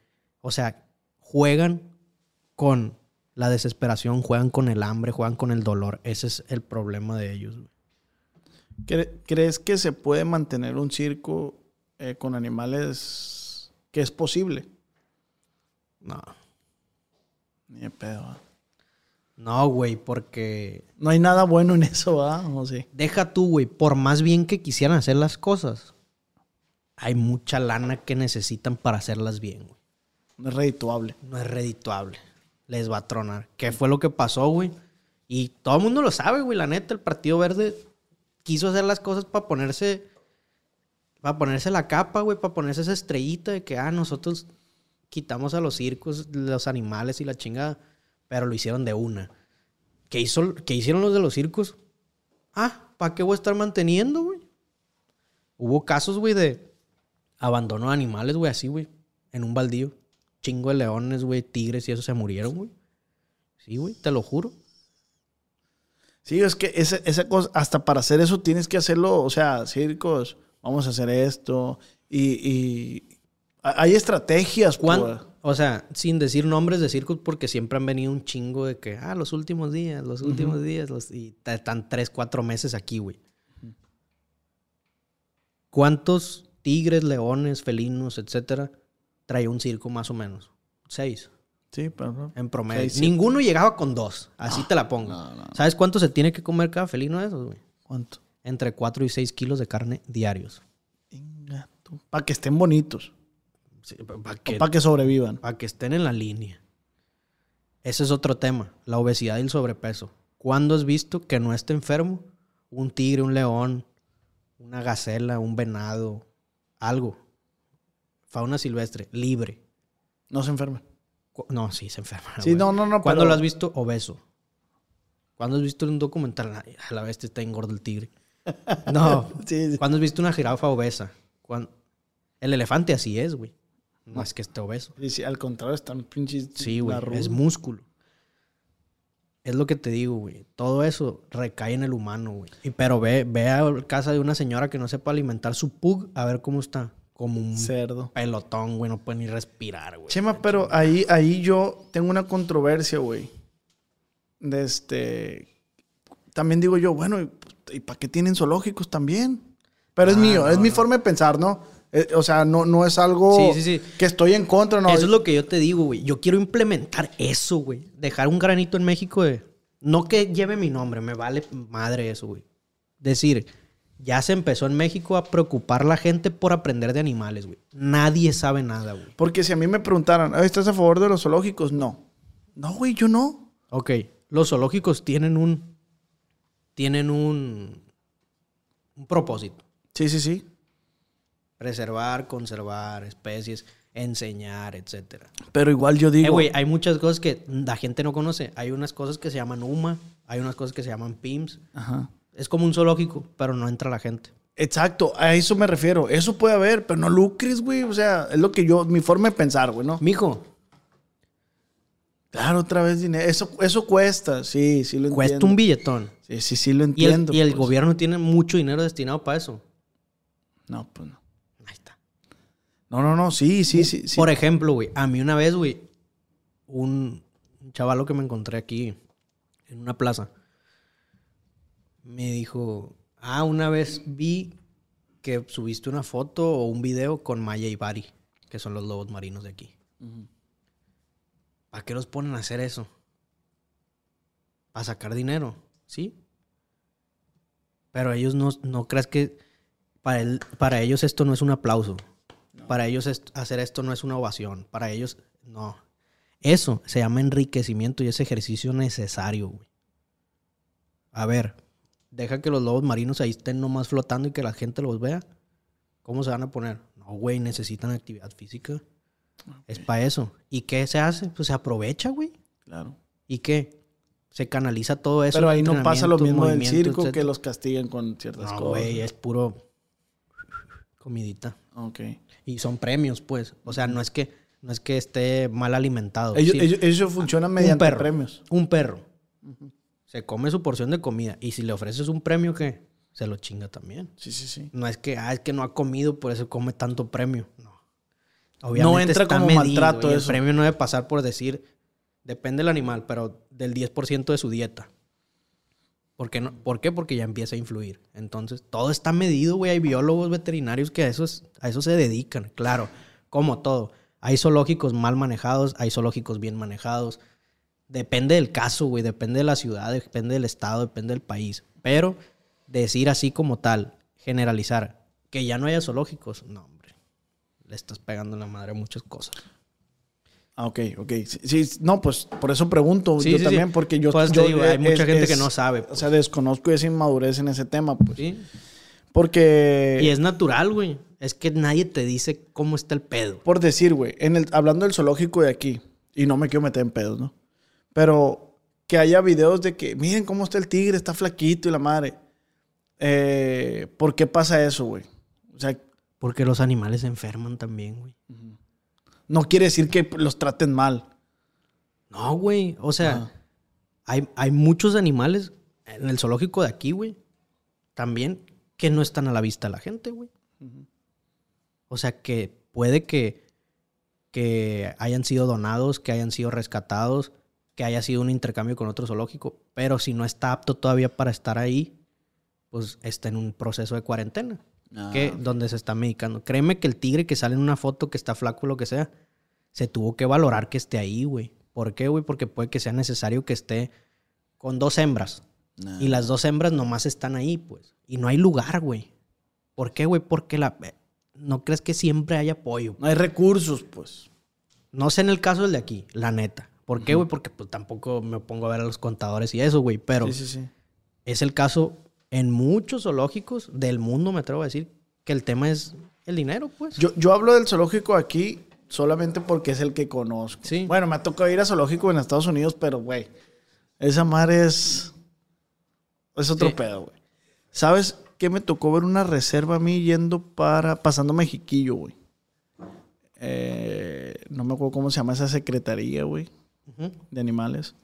O sea, juegan con la desesperación, juegan con el hambre, juegan con el dolor. Ese es el problema de ellos, güey. ¿Cre- ¿Crees que se puede mantener un circo eh, con animales que es posible? No. Ni de pedo, ¿va? No, güey, porque No hay nada bueno en eso, ¿va? O sí. deja tú, güey, por más bien que quisieran hacer las cosas, hay mucha lana que necesitan para hacerlas bien, güey. No es redituable. No es redituable. Les va a tronar. ¿Qué fue lo que pasó, güey? Y todo el mundo lo sabe, güey. La neta, el Partido Verde quiso hacer las cosas para ponerse. Para ponerse la capa, güey. Para ponerse esa estrellita de que, ah, nosotros quitamos a los circos, los animales y la chingada. Pero lo hicieron de una. ¿Qué, hizo, hicieron los de los circos? Ah, ¿para qué voy a estar manteniendo, güey? Hubo casos, güey, de abandono de animales, güey, así, güey. En un baldío. Chingo de leones, güey, tigres y eso se murieron, güey. Sí, güey, te lo juro. Sí, es que esa, esa cosa, hasta para hacer eso tienes que hacerlo, o sea, circos vamos a hacer esto. Y, hay estrategias. ¿Cuán- o sea, sin decir nombres de circos, porque siempre han venido un chingo de que, ah, los últimos días, los últimos días, los, y están tres, cuatro meses aquí, güey. ¿Cuántos tigres, leones, felinos, etcétera, traía un circo más o menos? Seis, Sí, pero... en promedio. Seis. Ninguno llegaba con dos, así te la pongo. no, no. ¿Sabes cuánto se tiene que comer cada felino de esos, güey? ¿Cuánto? Entre 4 y 6 kilos de carne diarios. Para que estén bonitos. Para que, Para que sobrevivan. pa' que estén en la línea. Ese es otro tema, la obesidad y el sobrepeso. ¿Cuándo has visto que no esté enfermo un tigre, un león, una gacela, un venado, algo? Fauna silvestre, libre. No se enferman. Cu- No, sí, se enferma. Sí, no, no, no. ¿Cuándo pero- lo has visto obeso? ¿Cuándo has visto en un documental? A la vez está engordo el tigre. No. Sí, sí. ¿Cuándo has visto una jirafa obesa? ¿Cuándo? El elefante así es, güey. No es que esté obeso. Al contrario, están pinches. Sí, güey. Es músculo. Es lo que te digo, güey. Todo eso recae en el humano, güey. Y pero ve, ve a casa de una señora que no sepa alimentar su pug a ver cómo está. Como un Cerdo. pelotón, güey. No puede ni respirar, güey. Chema, pero ahí, ahí yo tengo una controversia, güey. De este. También digo yo, bueno, ¿y, para qué tienen zoológicos también? Pero es Ah, mío, no, es mi forma de pensar, ¿no? Eh, o sea, no, no es algo Sí, sí, sí. que estoy en contra, no. Eso es lo que yo te digo, güey. Yo quiero implementar eso, güey. Dejar un granito en México de... No que lleve mi nombre, me vale madre eso, güey. Decir, ya se empezó en México a preocupar la gente por aprender de animales, güey. Nadie sabe nada, güey. Porque si a mí me preguntaran, "Ah, ¿estás a favor de los zoológicos? No. No, güey, yo no. Ok, los zoológicos tienen un... Tienen un... Un propósito. Sí, sí, sí. Preservar, conservar especies, enseñar, etcétera. Pero igual yo Eh, digo. güey, hay muchas cosas que la gente no conoce. Hay unas cosas que se llaman UMA, hay unas cosas que se llaman PIMS. Ajá. Es como un zoológico, pero no entra la gente. Exacto, a eso me refiero. Eso puede haber, pero no lucres, güey. O sea, es lo que yo, mi forma de pensar, güey, ¿no? Mijo, Claro, otra vez dinero. Eso, eso cuesta, sí, sí lo entiendo. cuesta un billetón. Sí, sí, sí lo Y el, entiendo. y el pues. gobierno tiene mucho dinero destinado para eso. No, pues no. Ahí está. No, no, no, sí, sí, sí. sí. Por ejemplo, güey, a mí una vez, güey, un, chavalo que me encontré aquí en una plaza me dijo, ah, una vez vi que subiste una foto o un video con Maya y Bari, que son los lobos marinos de aquí. ¿Para qué los ponen a hacer eso? Para sacar dinero, ¿sí? Pero ellos no, no creas que para, él, para ellos esto no es un aplauso. Para ellos hacer esto no es una ovación. Para ellos, no. Eso se llama enriquecimiento y es ejercicio necesario, güey. A ver, deja que los lobos marinos ahí estén nomás flotando y que la gente los vea. ¿Cómo se van a poner? No, güey, necesitan actividad física. Es para eso. ¿Y qué se hace? Pues se aprovecha, güey. Claro. ¿Y qué? Se canaliza todo eso. Pero ahí no pasa lo mismo del circo que los castigan con ciertas No, cosas. güey, es puro comidita. Ok. Y son premios, pues. O sea, no es que, no es que esté mal alimentado. Ellos, Sí, ellos- eso funciona un mediante perro, premios. Un perro. Se come su porción de comida. Y si le ofreces un premio, ¿qué? Se lo chinga también. Sí, sí, sí. No es que, ah, es que no ha comido, por eso come tanto premio. No. entra como maltrato y El eso. premio no debe pasar por decir, depende del animal, pero del 10% de su dieta. ¿Por qué, no? ¿Por qué? Porque ya empieza a influir. Entonces, todo está medido, güey. Hay biólogos veterinarios que a eso, es- a eso se dedican, claro. Como todo. Hay zoológicos mal manejados, hay zoológicos bien manejados. Depende del caso, güey. Depende de la ciudad, depende del estado, depende del país. Pero decir así como tal, generalizar, que ya no haya zoológicos, no, hombre. Le estás pegando en la madre a muchas cosas. Ah, ok, ok. Sí, sí, no, pues por eso pregunto Sí, yo sí, también, porque yo... Pues yo- digo, hay es- mucha gente es- que no sabe, pues. O sea, desconozco esa inmadurez en ese tema, pues. ¿Sí? Porque... Y es natural, güey. Es que nadie te dice cómo está el pedo. Por decir, güey, en el, hablando del zoológico de aquí, y no me quiero meter en pedos, ¿no? Pero que haya videos de que, miren cómo está el tigre, está flaquito y la madre. Eh, ¿Por qué pasa eso, güey? O sea, Porque los animales se enferman también, güey. No quiere decir que los traten mal. No, güey. O sea, hay, hay muchos animales en el zoológico de aquí, güey. También que no están a la vista de la gente, güey. O sea que puede que, que hayan sido donados, que hayan sido rescatados, que haya sido un intercambio con otro zoológico, pero si no está apto todavía para estar ahí, pues está en un proceso de cuarentena, que, donde se está medicando. Créeme que el tigre que sale en una foto que está flaco o lo que sea, se tuvo que valorar que esté ahí, güey. ¿Por qué, güey? Porque puede que sea necesario que esté con dos hembras. Y las dos hembras nomás están ahí, pues. Y no hay lugar, güey. ¿Por qué, güey? Porque la... no crees que siempre hay apoyo. No hay recursos, pues. No sé en el caso del de aquí, la neta. ¿Por qué, güey? Porque pues tampoco me pongo a ver a los contadores y eso, güey. Pero Sí, sí, sí. es el caso en muchos zoológicos del mundo, me atrevo a decir, que el tema es el dinero, pues. Yo, yo hablo del zoológico aquí solamente porque es el que conozco. Sí. Bueno, me ha tocado ir a zoológico en Estados Unidos, pero, güey, esa madre es... Es otro Sí. pedo, güey. ¿Sabes qué me tocó ver una reserva a mí yendo para... Pasando Mexiquillo, güey. Eh, no me acuerdo cómo se llama esa secretaría, güey, de animales.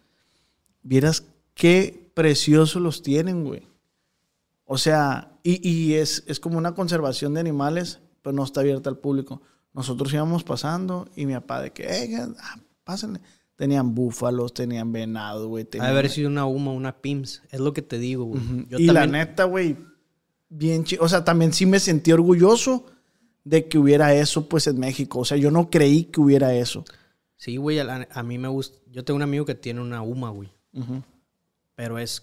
Vieras qué preciosos los tienen, güey. O sea, y, y es, es como una conservación de animales, pero no está abierta al público. Nosotros íbamos pasando y mi papá de que, eh, ah, pásenle. Tenían búfalos, tenían venado, güey. Tenían- haber sido una UMA, una PIMS. Es lo que te digo, güey. Y la neta, güey, bien chido. O sea, también sí me sentí orgulloso de que hubiera eso, pues, en México. O sea, yo no creí que hubiera eso. Sí, güey, a, la- a mí me gusta. Yo tengo un amigo que tiene una UMA, güey. Pero es.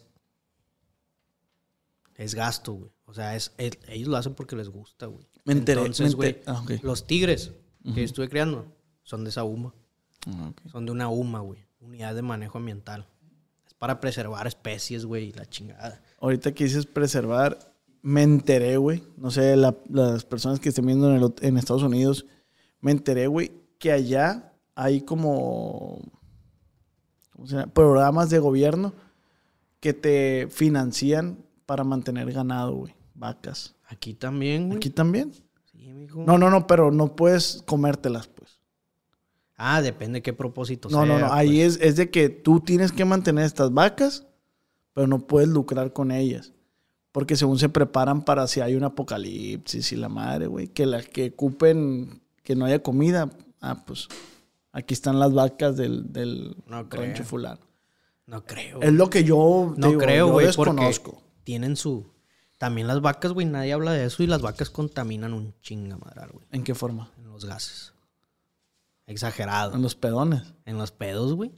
Es gasto, güey. O sea, es, es- ellos lo hacen porque les gusta, güey. Me enteré, Entonces, güey. Ah, los tigres que estuve criando son de esa UMA. Ah. Son de una UMA, güey. Unidad de Manejo Ambiental. Es para preservar especies, güey, y la chingada. Ahorita que dices preservar, me enteré, güey. No sé, la- las personas que estén viendo en, el en Estados Unidos, me enteré, güey, que allá hay como ¿cómo se llama? programas de gobierno que te financian para mantener ganado, güey. Vacas. Aquí también, güey. ¿Aquí también? Sí, mijo. No, no, no, pero no puedes comértelas, pues. Ah, depende de qué propósito No, no, sea, no. Ahí pues. es, es de que tú tienes que mantener estas vacas, pero no puedes lucrar con ellas. Porque según se preparan para si hay un apocalipsis y la madre, güey, que las que ocupen, que no haya comida, ah, pues aquí están las vacas del, del No creo. fulano. No creo. Es lo que yo No digo, creo, yo desconozco. Tienen su... También las vacas, güey, nadie habla de eso y las vacas contaminan un chingamadral, güey, ¿En qué forma? en los gases. Exagerado. En los pedones. En los pedos, güey.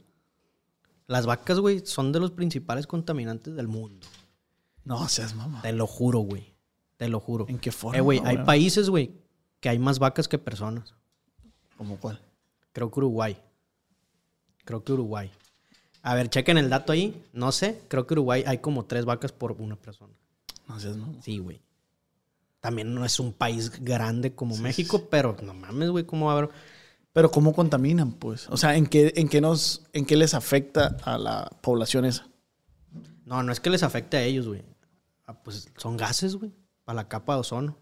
Las vacas, güey, son de los principales contaminantes del mundo. No seas mamá. Te lo juro, güey. Te lo juro. ¿En qué forma, Eh, güey, hay países, güey, que hay más vacas que personas. ¿Cómo cuál? Creo que Uruguay. Creo que Uruguay. A ver, chequen el dato ahí. No sé. Creo que Uruguay hay como tres vacas por una persona. No seas mamá. Sí, güey. También no es un país grande como México, pero no mames, güey, ¿cómo va a haber? Pero ¿cómo contaminan, pues? O sea, ¿en qué, en qué nos, en qué les afecta a la población esa? No, no es que les afecte a ellos, güey. Ah, Pues son gases, güey, para la capa de ozono.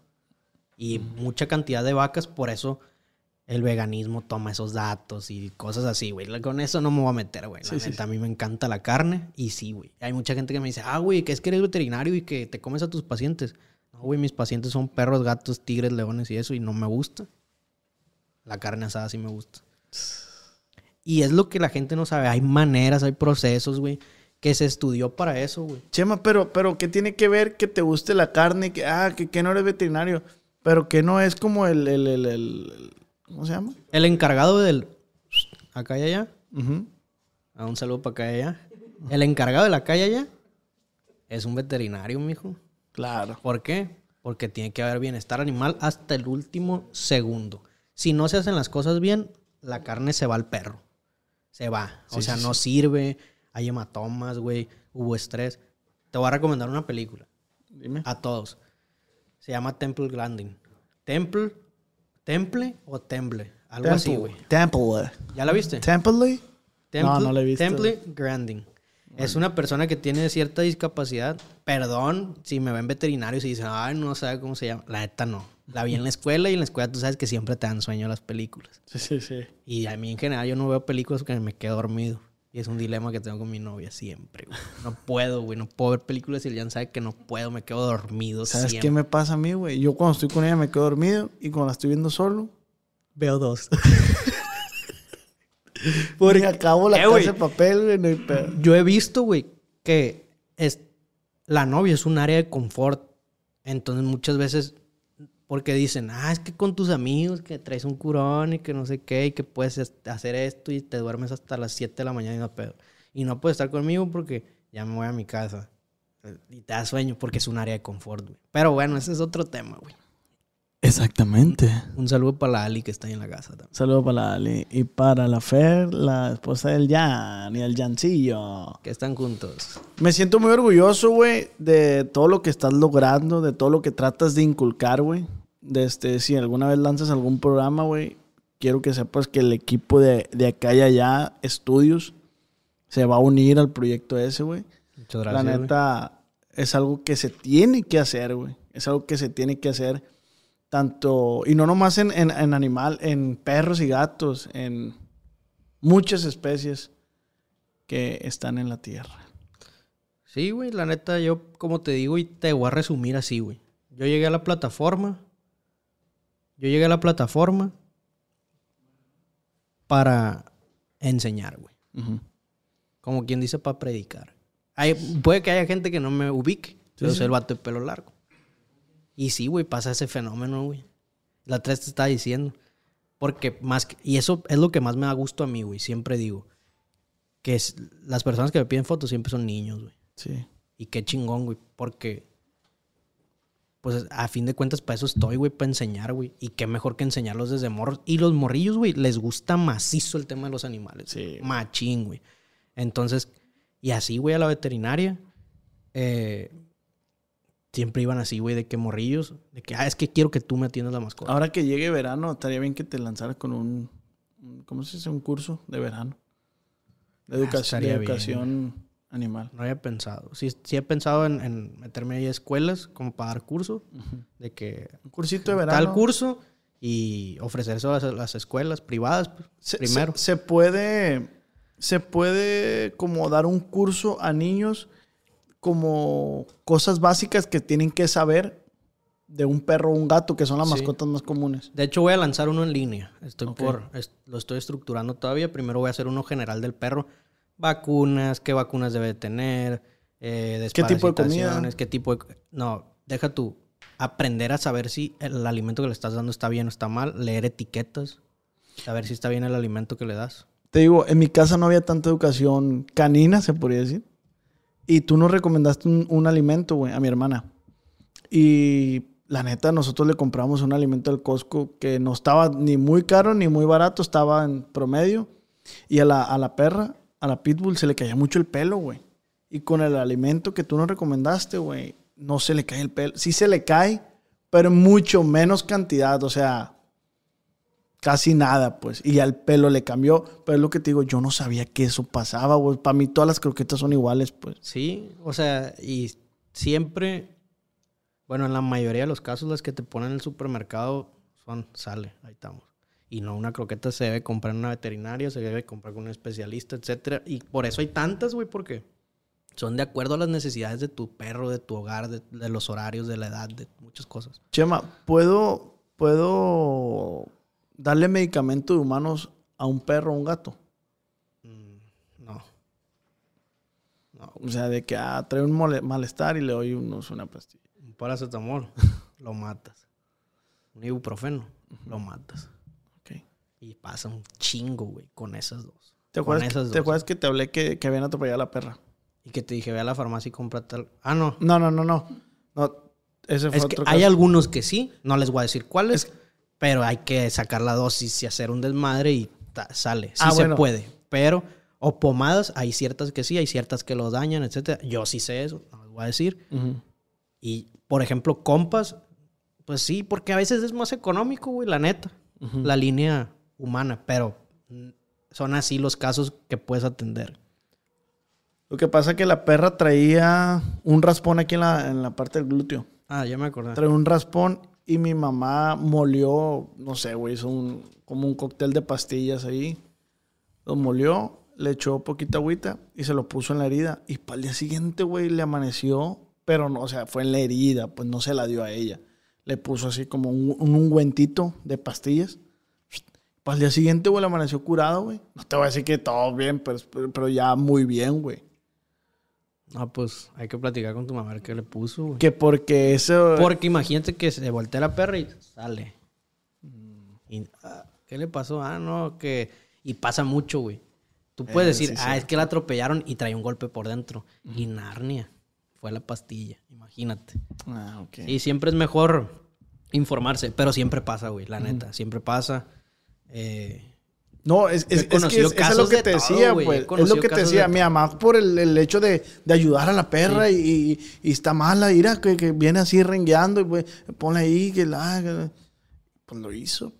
Y mucha cantidad de vacas, por eso el veganismo toma esos datos y cosas así, güey. Con eso no me voy a meter, güey. La Sí, sí, neta, a mí me encanta la carne y sí, güey. Hay mucha gente que me dice, ah, güey, que es que eres veterinario y que te comes a tus pacientes. No, güey, mis pacientes son perros, gatos, tigres, leones y eso y no me gusta. La carne asada sí me gusta. Y es lo que la gente no sabe. Hay maneras, hay procesos, güey, que se estudió para eso, güey. Chema, pero, pero ¿qué tiene que ver que te guste la carne? Que, ah, que, que no eres veterinario. Pero que no es como el, el, el, el- el- ¿cómo se llama? El encargado del... Acá y allá. A un saludo para acá y allá. El encargado de la calle allá es un veterinario, mijo. Claro. ¿Por qué? Porque tiene que haber bienestar animal hasta el último segundo. Si no se hacen las cosas bien, la carne se va al perro. Se va. O Sí, sea, sí, no sirve. Hay hematomas, güey. Hubo estrés. Te voy a recomendar una película. Dime. A todos. Se llama Temple Grandin. Temple, Temple o Temple. Algo así, güey. Temple. ¿Ya la viste? Temple. Temple, No, no la he visto. Temple Grandin. Es una persona que tiene cierta discapacidad. Perdón si me ven veterinarios y dicen, ay, no sabe cómo se llama. La neta no. La vi en la escuela y en la escuela tú sabes que siempre te dan sueño las películas. Sí, sí, sí. Y a mí en general yo no veo películas porque me quedo dormido. Y es un dilema que tengo con mi novia siempre, güey. No puedo, güey. No puedo ver películas y Elian sabe que no puedo. Me quedo dormido ¿Sabes siempre. qué me pasa a mí, güey? Yo cuando estoy con ella me quedo dormido y cuando la estoy viendo solo, Veo dos. porque acabo la Eh, casa de papel, güey, no hay pedo. Yo he visto, güey, que es, la novia es un área de confort. Entonces muchas veces, porque dicen, ah, es que con tus amigos que traes un curón y que no sé qué, y que puedes es- hacer esto y te duermes hasta las 7 de la mañana y no pedo. Y no puedes estar conmigo porque ya me voy a mi casa. Y te da sueño porque es un área de confort, güey. Pero bueno, ese es otro tema, güey. Exactamente. Un saludo para la Ali que está ahí en la casa también. Saludo para la Ali. Y para la Fer, la esposa del Jan y el Jancillo. Que están juntos. Me siento muy orgulloso, güey, de todo lo que estás logrando, de todo lo que tratas de inculcar, güey. De este, si alguna vez lanzas algún programa, güey, quiero que sepas que el equipo de, de acá y allá, estudios, se va a unir al proyecto ese, güey. Muchas La gracias. güey. neta, es algo que se tiene que hacer, güey. Es algo que se tiene que hacer tanto, y no nomás en, en, en animal, en perros y gatos, en muchas especies que están en la tierra. Sí, güey, la neta, yo, como te digo, y te voy a resumir así, güey. Yo llegué a la plataforma. Yo llegué a la plataforma para enseñar, güey. Como quien dice, para predicar. Hay, puede que haya gente que no me ubique. Yo sí. soy el vato de pelo largo. Y sí, güey, pasa ese fenómeno, güey. La tres te está diciendo. Porque más que- y eso es lo que más me da gusto a mí, güey. Siempre digo que es, las personas que me piden fotos siempre son niños, güey. Sí. Y qué chingón, güey. Porque, pues a fin de cuentas, para eso estoy, güey, para enseñar, güey. Y qué mejor que enseñarlos desde morros. Y los morrillos, güey, les gusta macizo el tema de los animales. Sí. Machín, güey. Entonces, y así, güey, a la veterinaria. eh, siempre iban así, güey, de que morrillos. De que, ah, es que quiero que tú me atiendas la mascota. Ahora que llegue verano, estaría bien que te lanzaras con un, ¿cómo se dice? Un curso de verano. De, Ah, bien. educación animal. No había pensado. Sí, sí he pensado en, en meterme ahí a escuelas como para dar curso. De que Un cursito de verano. tal curso y ofrecer eso a las, las escuelas privadas pues, Se, primero. se- se puede, se puede como dar un curso a niños como cosas básicas que tienen que saber de un perro o un gato, que son las Sí. mascotas más comunes. De hecho, voy a lanzar uno en línea. Estoy Ok. por, es- lo estoy estructurando todavía. Primero voy a hacer uno general del perro. Vacunas, qué vacunas debe tener, eh, ¿Qué tipo de comida? qué tipo de... No, deja tú. Aprender a saber si el alimento que le estás dando está bien o está mal. Leer etiquetas. Saber si está bien el alimento que le das. Te digo, en mi casa no había tanta educación canina, se podría decir. Y tú nos recomendaste un, alimento, güey, a mi hermana. Y la neta, nosotros le compramos un alimento al Costco que no estaba ni muy caro ni muy barato, estaba en promedio. Y a la, a la perra, a la pitbull, se le caía mucho el pelo, güey. Y con el alimento que tú nos recomendaste, güey, no se le cae el pelo. Sí se le cae, pero mucho menos cantidad. O sea, casi nada, pues. Y ya el pelo le cambió. Pero es lo que te digo, yo no sabía que eso pasaba, güey. Para mí todas las croquetas son iguales, pues. Sí, o sea, y siempre, bueno, en la mayoría de los casos las que te ponen en el supermercado son, sale, ahí estamos. Y no, una croqueta se debe comprar en una veterinaria, se debe comprar con un especialista, etcétera. Y por eso hay tantas, güey, porque son de acuerdo a las necesidades de tu perro, de tu hogar, de, de los horarios, de la edad, de muchas cosas. Chema, ¿puedo, ¿puedo darle medicamento de humanos a un perro o un gato? Mm, no. No, O sea, de que ah, trae un malestar y le doy unos, una pastilla. un paracetamol, lo matas. Un ibuprofeno, lo matas. Ok. Y pasa un chingo, güey, con esas dos. ¿Te Con acuerdas, esas ¿te dos. acuerdas que te hablé que, que habían atropellado a la perra? Y que te dije, ve a la farmacia y compra tal. Ah, no. No, no, no, no. No, ese fue Es que hay algunos que sí, no les voy a decir cuáles, pero hay que sacar la dosis y hacer un desmadre y ta- sale. Sí Ah, se bueno. puede. Pero, o pomadas, hay ciertas que sí, hay ciertas que lo dañan, etcétera. Yo sí sé eso, no les voy a decir. Ujú. Y, por ejemplo, compas, pues sí, porque a veces es más económico, güey, la neta. La línea humana, pero mm, son así los casos que puedes atender. Lo que pasa es que la perra traía un raspón aquí en la, en la parte del glúteo. Ah, ya me acordé. Traía un raspón y mi mamá molió, no sé, güey, hizo un, como un cóctel de pastillas ahí. Lo molió, le echó poquita agüita y se lo puso en la herida. Y para el día siguiente, güey, le amaneció, pero no, o sea, fue en la herida, pues no se la dio a ella. Le puso así como un, un ungüentito de pastillas. Para el día siguiente, güey, le amaneció curado, güey. No te voy a decir que todo bien, pero, pero ya muy bien, güey. Ah, pues hay que platicar con tu mamá a ver qué le puso, güey. Que porque eso... Porque imagínate que se voltea la perra y sale. Y, ah, ¿Qué le pasó? Ah, no, que... Y pasa mucho, güey. Tú puedes Eh, decir, sí, ah, sí. es que la atropellaron y trae un golpe por dentro. Y Narnia. Fue la pastilla, imagínate. Ah, ok. Y siempre es mejor informarse, pero siempre pasa, güey, la neta. Siempre pasa. Eh, No, es, es, es que conocido es, lo que te todo, decía, pues. Es lo que te decía. de Mi mamá por el, el hecho de, de ayudar a la perra y, y- y está mala, ira, que, que viene así rengueando y pues ponle ahí que la. Pues lo hizo.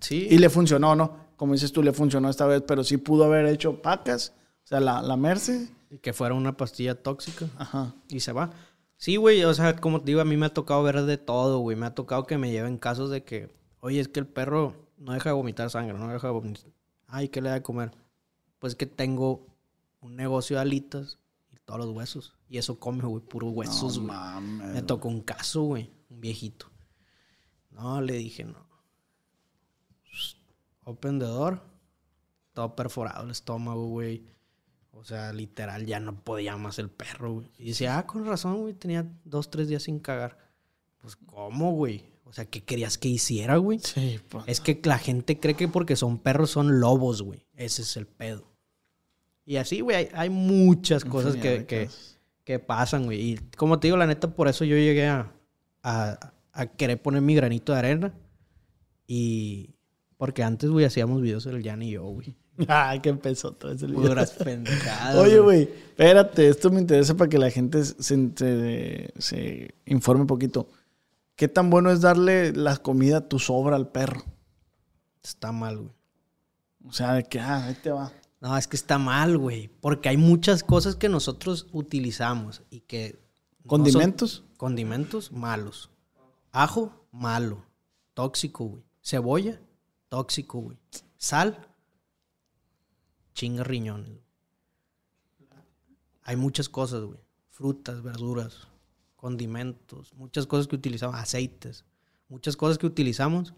sí. Y le funcionó, ¿no? Como dices tú, le funcionó esta vez, pero sí pudo haber hecho pacas. O sea, la, la Merce. Y que fuera una pastilla tóxica. Ajá. Y se va. Sí, güey, o sea, como te digo, a mí me ha tocado ver de todo, güey. Me ha tocado que me lleven casos de que, oye, es que el perro no deja de vomitar sangre, no deja de vomitar. Ay, ¿qué le da de comer? Pues que tengo un negocio de alitas y todos los huesos. Y eso come, güey, puros huesos, güey. mames. Me tocó un caso, güey, un viejito. No, le dije, no. Open the door. Todo perforado el estómago, güey. O sea, literal, ya no podía más el perro, güey. Y dice, ah, con razón, güey, tenía dos, tres días sin cagar. Pues, ¿cómo, güey? O sea, ¿qué querías que hiciera, güey? Sí, pues. Es que la gente cree que porque son perros son lobos, güey. Ese es el pedo. Y así, güey, hay, hay muchas cosas que, que, pasan, güey. Y como te digo, la neta, por eso yo llegué a, a, a querer poner mi granito de arena. Y porque antes, güey, hacíamos videos el Jan y yo, güey. Ay, que empezó todo ese lío. Puras pendejadas. Oye, güey, espérate, esto me interesa para que la gente se, se- se informe un poquito. ¿Qué tan bueno es darle la comida a tu sobra al perro? Está mal, güey. O sea, de que, ah, ahí te va. No, es que está mal, güey. Porque hay muchas cosas que nosotros utilizamos y que... no ¿Condimentos? condimentos, malos. Ajo, malo. Tóxico, güey. Cebolla, tóxico, güey. Sal, chinga riñones. Hay muchas cosas, güey. Frutas, verduras, condimentos, muchas cosas que utilizamos, aceites, muchas cosas que utilizamos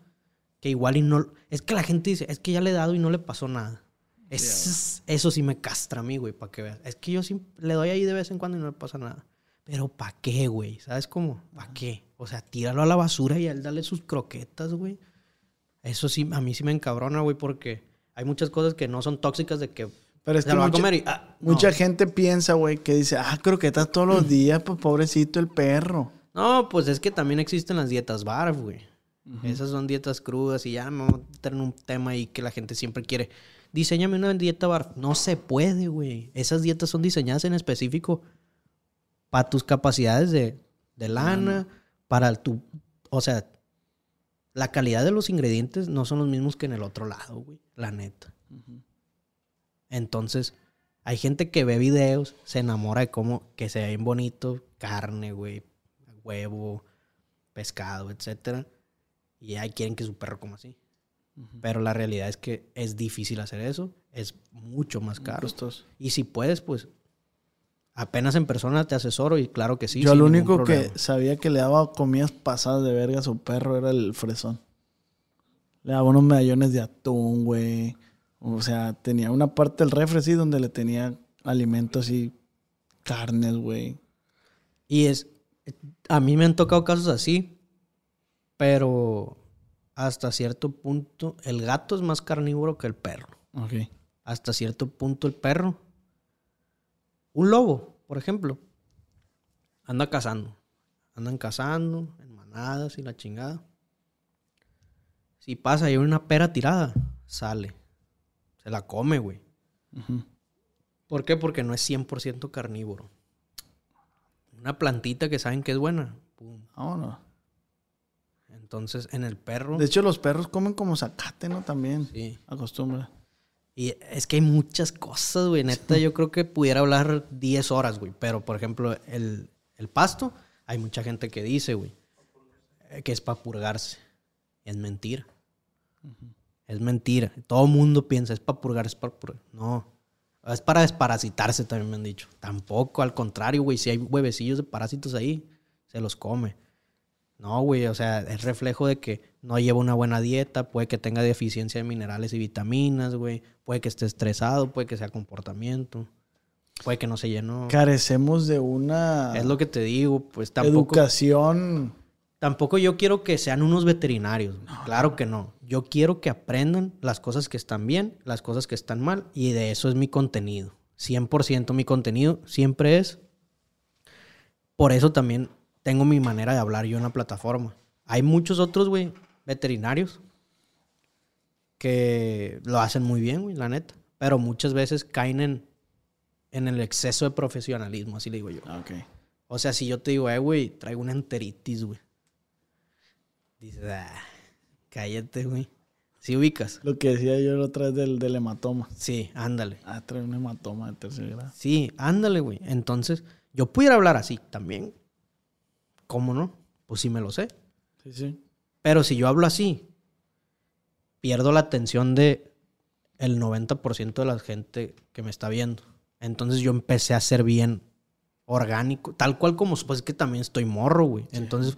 que igual y no... Es que la gente dice, es que ya le he dado y no le pasó nada. Es- eso sí me castra a mí, güey, para que veas. Es que yo sí le doy ahí de vez en cuando y no le pasa nada. Pero ¿para qué, güey? ¿Sabes cómo? ¿Para qué? O sea, tíralo a la basura y a él dale sus croquetas, güey. Eso sí, a mí sí me encabrona, güey, porque hay muchas cosas que no son tóxicas de que Pero es que mucha, comer y... ah, no. mucha gente piensa, güey, que dice, ah, croquetas todos los días, pues pobrecito el perro. No, pues es que también existen las dietas barf, güey. Esas son dietas crudas y ya me vamos a meter en un tema ahí que la gente siempre quiere. Diseñame una dieta barf. No se puede, güey. Esas dietas son diseñadas en específico para tus capacidades de, de lana, para tu... O sea, la calidad de los ingredientes no son los mismos que en el otro lado, güey. La neta. Entonces, hay gente que ve videos, se enamora de cómo que se ven bonito, carne, güey, huevo, pescado, etcétera. Y ahí quieren que su perro coma así. Pero la realidad es que es difícil hacer eso, es mucho más caro. Y si puedes, pues apenas en persona te asesoro y claro que sí. Yo lo único que sabía que le daba comidas pasadas de verga a su perro era el fresón. Le daba unos medallones de atún, güey. O sea, tenía una parte del refri así donde le tenía alimentos así, carnes, güey. Y es, a mí me han tocado casos así, pero hasta cierto punto el gato es más carnívoro que el perro. Ok. hasta cierto punto el perro. Un lobo, por ejemplo, anda cazando. Andan cazando en manadas y la chingada. Si pasa y hay una pera tirada, sale. Se la come, güey. ¿Por qué? Porque no es 100% carnívoro. Una plantita que saben que es buena. pum. Vámonos. Entonces, en el perro... De hecho, los perros comen como zacate, ¿no? También. Sí. Acostumbra. Y es que hay muchas cosas, güey. Neta, yo creo que pudiera hablar 10 horas, güey. Pero, por ejemplo, el, el pasto, hay mucha gente que dice, güey, eh, que es para purgarse. Es mentira. Es mentira. Todo el mundo piensa, es para purgar, es para purgar. No. Es para desparasitarse, también me han dicho. Tampoco, al contrario, güey. Si hay huevecillos de parásitos ahí, se los come. No, güey, o sea, es reflejo de que no lleva una buena dieta, puede que tenga deficiencia de minerales y vitaminas, güey. Puede que esté estresado, puede que sea comportamiento. Puede que no se llenó. Carecemos de una Es lo que te digo, pues tampoco. educación. Tampoco yo quiero que sean unos veterinarios. Claro que no. Yo quiero que aprendan las cosas que están bien, las cosas que están mal, y de eso es mi contenido. 100% mi contenido siempre es. Por eso también tengo mi manera de hablar yo en la plataforma. Hay muchos otros, güey, veterinarios que lo hacen muy bien, güey, la neta. Pero muchas veces caen en, en el exceso de profesionalismo, así le digo yo. Ok. O sea, si yo te digo, eh, güey, traigo una enteritis, güey. Dices, ah, cállate, güey. ¿Sí ubicas? Lo que decía yo la otra vez del, del hematoma. Sí, ándale. Ah, trae un hematoma de tercer grado. Sí, ándale, güey. Entonces, yo pudiera hablar así también. ¿Cómo no? Pues sí me lo sé. Sí, sí. Pero si yo hablo así, pierdo la atención de el 90% de la gente que me está viendo. Entonces yo empecé a ser bien orgánico, tal cual como pues que también estoy morro, güey. Entonces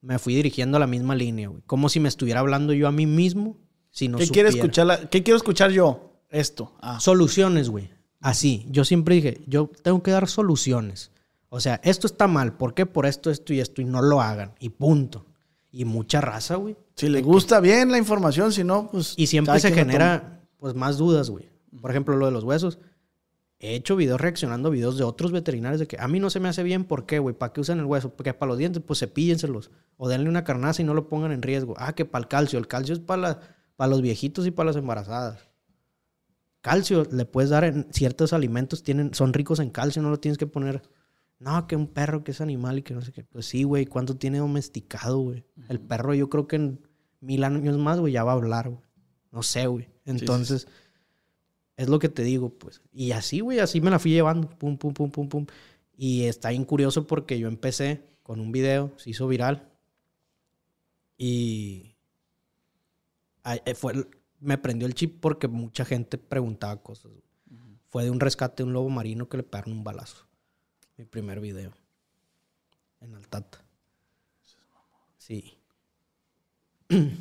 me fui dirigiendo a la misma línea, güey. Como si me estuviera hablando yo a mí mismo, si no ¿Qué quiere escuchar? la- ¿Qué quiero escuchar yo? Esto. Ah. Soluciones, güey. Así. Yo siempre dije, yo tengo que dar soluciones. O sea, esto está mal. ¿Por qué? Por esto, esto y esto. Y no lo hagan. Y punto. Y mucha raza, güey. Si le gusta bien la información, si no, pues. Y siempre se genera, pues, más dudas, güey. Por ejemplo, lo de los huesos. He hecho videos reaccionando a videos de otros veterinarios de que a mí no se me hace bien. ¿Por qué, güey? ¿Para qué usan el hueso? Porque para los dientes, pues cepíllenselos. O denle una carnaza y no lo pongan en riesgo. Ah, que para el calcio. El calcio es para, la- para los viejitos y para las embarazadas. Calcio le puedes dar en ciertos alimentos, tienen, son ricos en calcio, no lo tienes que poner. No, que un perro que es animal y que no sé qué. Pues sí, güey, ¿cuánto tiene domesticado, güey? El perro yo creo que en mil años más, güey, ya va a hablar, güey. No sé, güey. Entonces, es lo que te digo, pues. Y así, güey, así me la fui llevando. Pum, pum, pum, pum, pum. Y está bien curioso porque yo empecé con un video, se hizo viral. Y eh, fue, me prendió el chip porque mucha gente preguntaba cosas. Fue de un rescate de un lobo marino que le pegaron un balazo. Mi primer video. En Altata. Sí.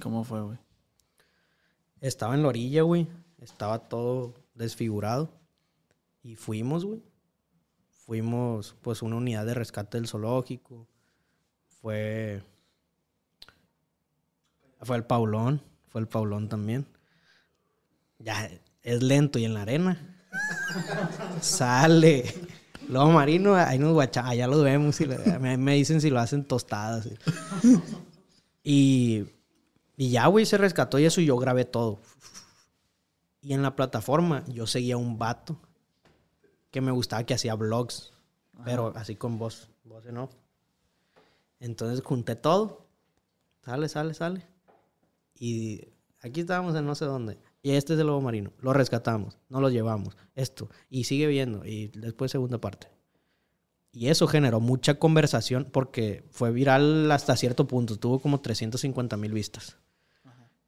¿Cómo fue, güey? Estaba en la orilla, güey. Estaba todo desfigurado. Y fuimos, güey. Fuimos, pues, una unidad de rescate del zoológico. Fue. Fue el Paulón. Fue el Paulón también. Ya, es lento y en la arena. Sale. Lobo marino, ahí nos guacha, allá lo vemos y me dicen si lo hacen tostadas. Y, y ya, güey, se rescató y eso y yo grabé todo. Y en la plataforma yo seguía un vato que me gustaba que hacía vlogs, pero así con voz, voz en off. Entonces junté todo. Sale, sale, sale. Y aquí estábamos en no sé dónde. Y este es el lobo marino. Lo rescatamos, no lo llevamos. Esto. Y sigue viendo. Y después segunda parte. Y eso generó mucha conversación porque fue viral hasta cierto punto. Tuvo como 350 mil vistas.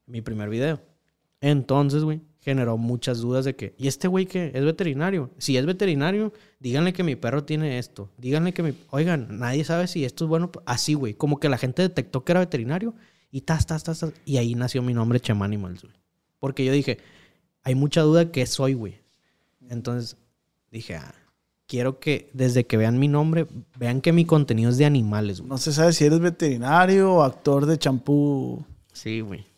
Mi primer video. Entonces, güey, generó muchas dudas de que, ¿y este güey qué? ¿Es veterinario? Si es veterinario, díganle que mi perro tiene esto. Díganle que mi... Oigan, nadie sabe si esto es bueno. Así, güey. Como que la gente detectó que era veterinario y tas, tas, tas, tas. Y ahí nació mi nombre, Chema Animals, güey. Porque yo dije, hay mucha duda que soy, güey. Entonces dije, ah, quiero que desde que vean mi nombre, vean que mi contenido es de animales, güey. No se sabe si eres veterinario o actor de champú. Sí, güey.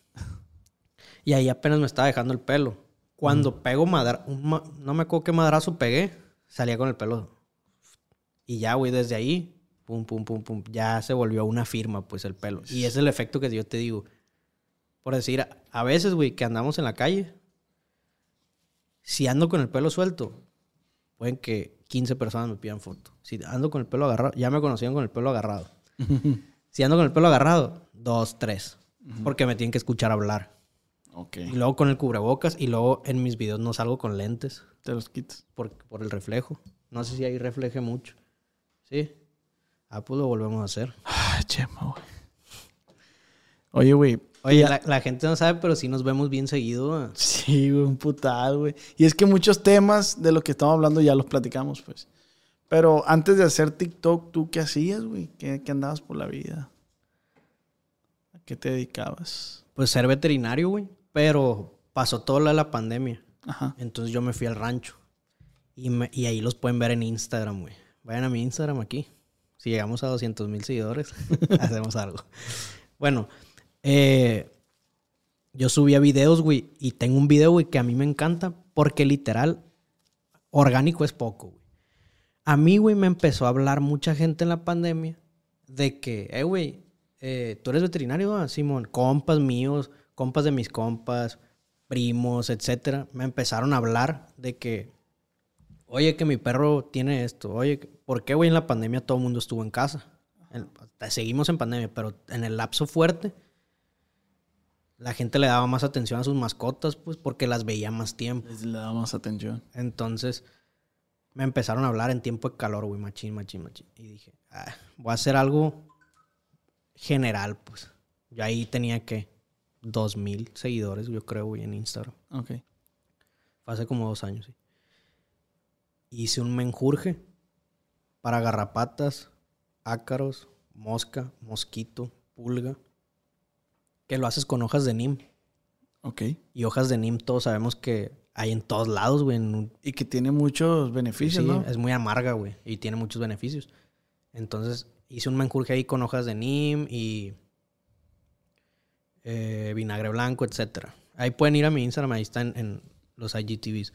Y ahí apenas me estaba dejando el pelo. Cuando pego madra... ma- no me acuerdo qué madrazo pegué, salía con el pelo. Y ya, güey, desde ahí, pum, pum, pum, pum, ya se volvió una firma, pues, el pelo. Y es el efecto que yo te digo. Por decir, a, veces, güey, que andamos en la calle, si ando con el pelo suelto, pueden que 15 personas me pidan foto. Si ando con el pelo agarrado, ya me conocían con el pelo agarrado. si ando con el pelo agarrado, dos, tres. Porque me tienen que escuchar hablar. Ok. Y luego con el cubrebocas y luego en mis videos no salgo con lentes Te los quitas. por, por el reflejo. No sé si ahí refleje mucho. ¿Sí? Ah, pues lo volvemos a hacer. Ay, Chema, güey. Oye, güey. Oye, la, la gente no sabe, pero sí nos vemos bien seguido. Sí, güey, un putal, güey. Y es que muchos temas de lo que estamos hablando ya los platicamos, pues. Pero antes de hacer TikTok, ¿tú qué hacías, güey? ¿Qué, qué andabas por la vida? ¿A qué te dedicabas? Pues ser veterinario, güey. Pero pasó de la pandemia. Ajá. Entonces yo me fui al rancho. Y, me- y ahí los pueden ver en Instagram, güey. Vayan a mi Instagram aquí. Si llegamos a 200 mil seguidores, hacemos algo. Bueno, eh, yo subía videos, güey. Y tengo un video, güey, que a mí me encanta. Porque literal, orgánico es poco, güey. A mí, güey, me empezó a hablar mucha gente en la pandemia de que, eh, güey, eh, tú eres veterinario, ah, Simón, compas míos, compas de mis compas, primos, etcétera, me empezaron a hablar de que, oye, que mi perro tiene esto, oye, ¿por qué, güey, en la pandemia todo el mundo estuvo en casa? En- seguimos en pandemia, pero en el lapso fuerte, la gente le daba más atención a sus mascotas, pues, porque las veía más tiempo. Les le damos atención. Entonces me empezaron a hablar en tiempo de calor, güey, machín, machín, machín. Y dije, ah, voy a hacer algo general, pues. Yo ahí tenía que dos mil seguidores, yo creo, güey, en Instagram. Ok. Fue hace como dos años, sí. Hice un menjurje para garrapatas, ácaros, mosca, mosquito, pulga. Que lo haces con hojas de nim. Ok. Y hojas de nim todos sabemos que hay en todos lados, güey, un Y que tiene muchos beneficios, Sí, ¿no? es muy amarga, güey. Y tiene muchos beneficios. Entonces, hice un menjurje ahí con hojas de neem y eh, vinagre blanco, etcétera. Ahí pueden ir a mi Instagram, ahí está en, en los IGTVs.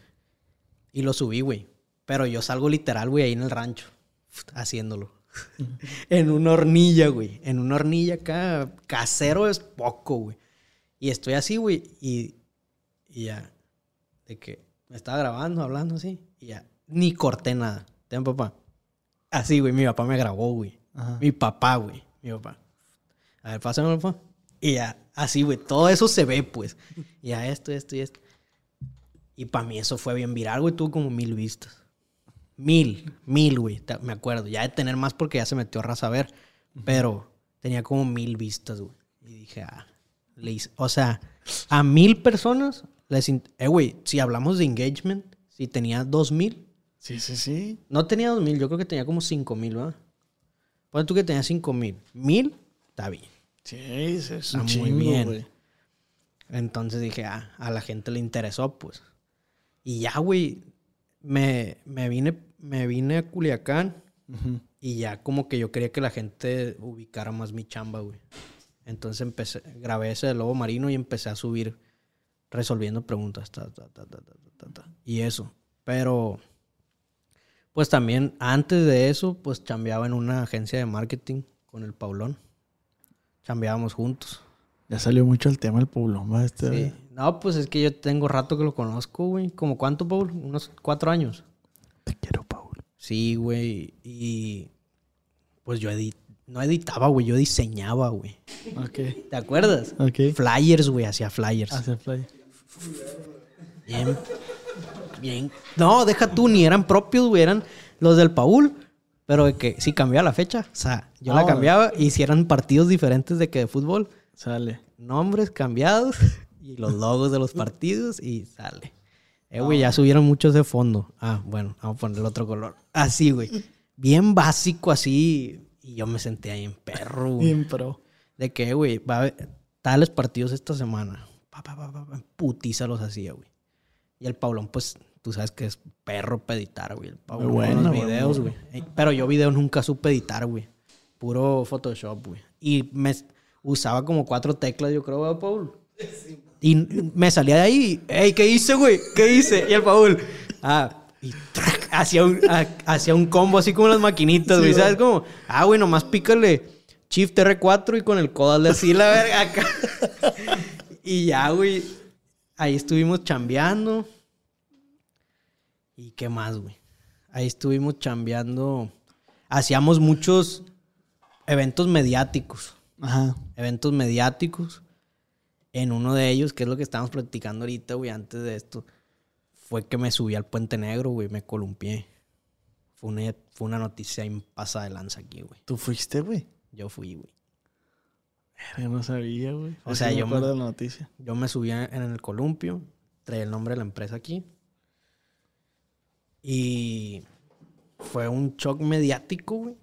Y lo subí, güey. Pero yo salgo literal, güey, ahí en el rancho, haciéndolo. en una hornilla, güey. En una hornilla acá, casero es poco, güey. Y estoy así, güey, y, y ya, de que me estaba grabando, hablando así, y ya, ni corté nada. Ten, papá. Así, güey, mi papá me grabó, güey. Ajá. Mi papá, güey, mi papá. A ver, pásame, papá. Y ya, así, güey, todo eso se ve, pues. Y ya, esto, esto y esto. Y para mí eso fue bien viral, güey, tuvo como mil vistas. Mil, mil, güey, me acuerdo. Ya de tener más porque ya se metió raza a ver. Pero tenía como mil vistas, güey. Y dije, ah, le hice- O sea, a mil personas les... Eh, güey, si hablamos de engagement, si tenía dos mil, Sí, sí, sí. no tenía dos mil, yo creo que tenía como cinco mil, ¿verdad? Pon tú que tenía cinco mil. Mil, está bien. Sí, es, es Está muy bien. güey. Entonces dije, ah, a la gente le interesó, pues. Y ya, güey, me, me, vine, me vine a Culiacán y ya como que yo quería que la gente ubicara más mi chamba, güey. Entonces empecé, grabé ese de lobo marino y empecé a subir resolviendo preguntas. ta, ta, ta, ta, ta, ta, ta, ta. Y eso. Pero, pues también antes de eso, pues chambeaba en una agencia de marketing con el Paulón. Chambeábamos juntos. Ya salió mucho el tema del poblón, ¿va? Este, Sí. No, pues es que yo tengo rato que lo conozco, güey. ¿Como cuánto, Paul? Unos cuatro años. Te quiero, Paul. Sí, güey. Y pues yo edit no editaba, güey. Yo diseñaba, güey. Ok. ¿Te acuerdas? Ok. Flyers, güey. Hacía flyers. Hace play. Bien. Bien. No, deja tú. Ni eran propios, güey. Eran los del Paul. Pero de que si cambiaba la fecha. O sea, yo la cambiaba y si eran partidos diferentes de que de fútbol. Sale. nombres cambiados y los logos de los partidos y sale. Eh, güey, ya subieron muchos de fondo. Ah, bueno, vamos a ponerle otro color. Así, güey. Bien básico, así. Y yo me senté ahí en perro, güey. Bien pro. De que, güey, va a haber tales partidos esta semana. Pa, pa, pa, pa, pa, putiza los hacía, güey. Y el Paulón, pues, tú sabes que es perro para editar, güey. El con bueno, los güey, videos, güey. Pero yo videos nunca supe editar, güey. Puro Photoshop, güey. Y me usaba como cuatro teclas, yo creo, ¿verdad, Paul? Y me salía de ahí. Ey, ¿qué hice, güey? ¿Qué hice? Y el Paul, ah, y hacía un, ah, hacía un combo así como las maquinitas, güey. ¿Sabes cómo? Ah, güey, nomás pícale Shift R4 y con el codo hazle así la verga acá. y ya, güey. Ahí estuvimos chambeando. ¿Y qué más, güey? Ahí estuvimos chambeando. Hacíamos muchos eventos mediáticos. Ajá. Eventos mediáticos. En uno de ellos, que es lo que estábamos platicando ahorita, güey, antes de esto, fue que me subí al Puente Negro, güey, me columpié. Fue una, fue una noticia en pasa de lanza aquí, güey. ¿Tú fuiste, güey? Yo fui, güey. Verga, no sabía, güey. O sea, yo me- la noticia. Yo me subía en el columpio, traía el nombre de la empresa aquí. Y fue un shock mediático, güey.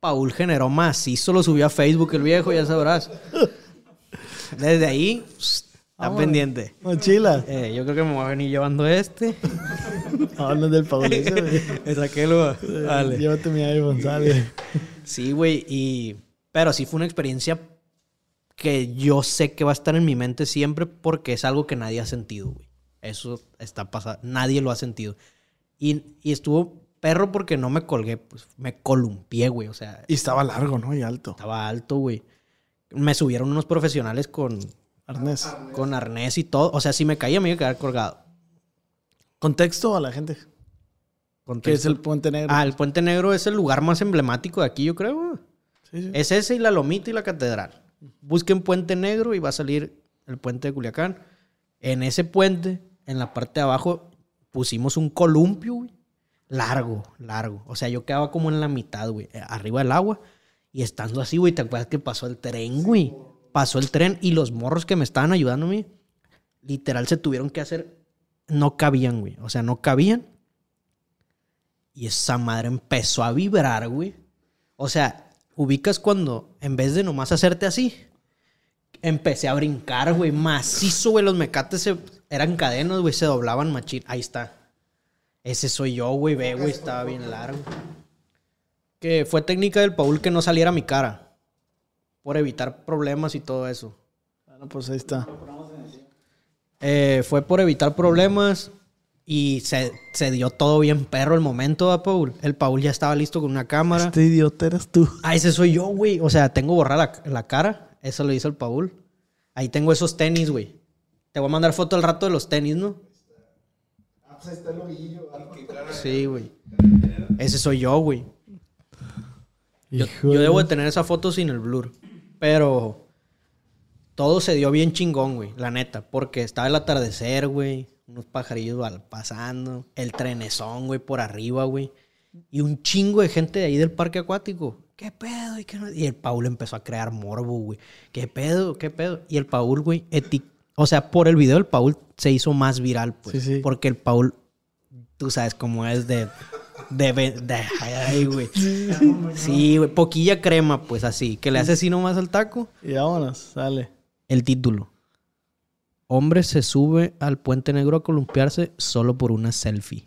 Paul generó macizo, lo subió a Facebook el viejo, ya sabrás. Desde ahí, está pendiente. Mochila. Eh, yo creo que me voy a venir llevando este. Hablan del Paul ese, güey. Vale. Llévate mi iPhone, sale. Sí, güey, y... Pero sí fue una experiencia que yo sé que va a estar en mi mente siempre porque es algo que nadie ha sentido, güey. Eso está pasando. Nadie lo ha sentido. Y, y estuvo perro porque no me colgué, pues me columpié, güey. O sea, Y estaba largo, ¿no? Y alto. estaba alto, güey. Me subieron unos profesionales con, Arnés. con arnés y todo. O sea, si me caía me iba a quedar colgado. Contexto a la gente. ¿Qué es el Puente Negro? Ah, el Puente Negro es el lugar más emblemático de aquí, yo creo. Sí, sí. Es ese y la Lomita y la Catedral. Busquen Puente Negro y va a salir el puente de Culiacán. En ese puente, en la parte de abajo, pusimos un columpio, güey. Largo, largo. O sea, yo quedaba como en la mitad, güey. eh, Arriba del agua. Y estando así, güey, ¿te acuerdas que pasó el tren, güey? Pasó el tren y los morros que me estaban ayudando mí, literal, se tuvieron que hacer. No cabían, güey. O sea, no cabían. Y esa madre empezó a vibrar, güey. O sea, ubicas cuando, en vez de nomás hacerte así, empecé a brincar, güey. Macizo, güey. Los mecates se- eran cadenas, güey. Se doblaban machín. Ahí está. Ese soy yo, güey. Ve, güey. Estaba bien largo. Que fue técnica del Paul que no saliera mi cara. Por evitar problemas y todo eso. Bueno, pues ahí está. Eh, fue por evitar problemas y se, se dio todo bien perro el momento a Paul. El Paul ya estaba listo con una cámara. Este idiota eras tú. Ah, ese soy yo, güey. O sea, tengo borrada la, la cara. Eso lo hizo el Paul. Ahí tengo esos tenis, güey. Te voy a mandar foto al rato de los tenis, ¿no? Sí, güey. Ese soy yo, güey. Yo, debo de tener esa foto sin el blur. Pero todo se dio bien chingón, güey. La neta. Porque estaba el atardecer, güey. Unos pajarillos pasando. El trenezón, güey, por arriba, güey. Y un chingo de gente de ahí del parque acuático. ¿Qué pedo? ¿Y, qué no? y el Paul empezó a crear morbo, güey. ¿Qué pedo? ¿Qué pedo? Y el Paul, güey, o sea, por el video el Paul se hizo más viral, pues. Sí, sí. Porque el Paul, tú sabes cómo es de... De, de ay, güey. Sí, güey. Poquilla crema, pues así. Que le hace así nomás al taco. Y vámonos, sale. El título. Hombre se sube al puente negro a columpiarse solo por una selfie.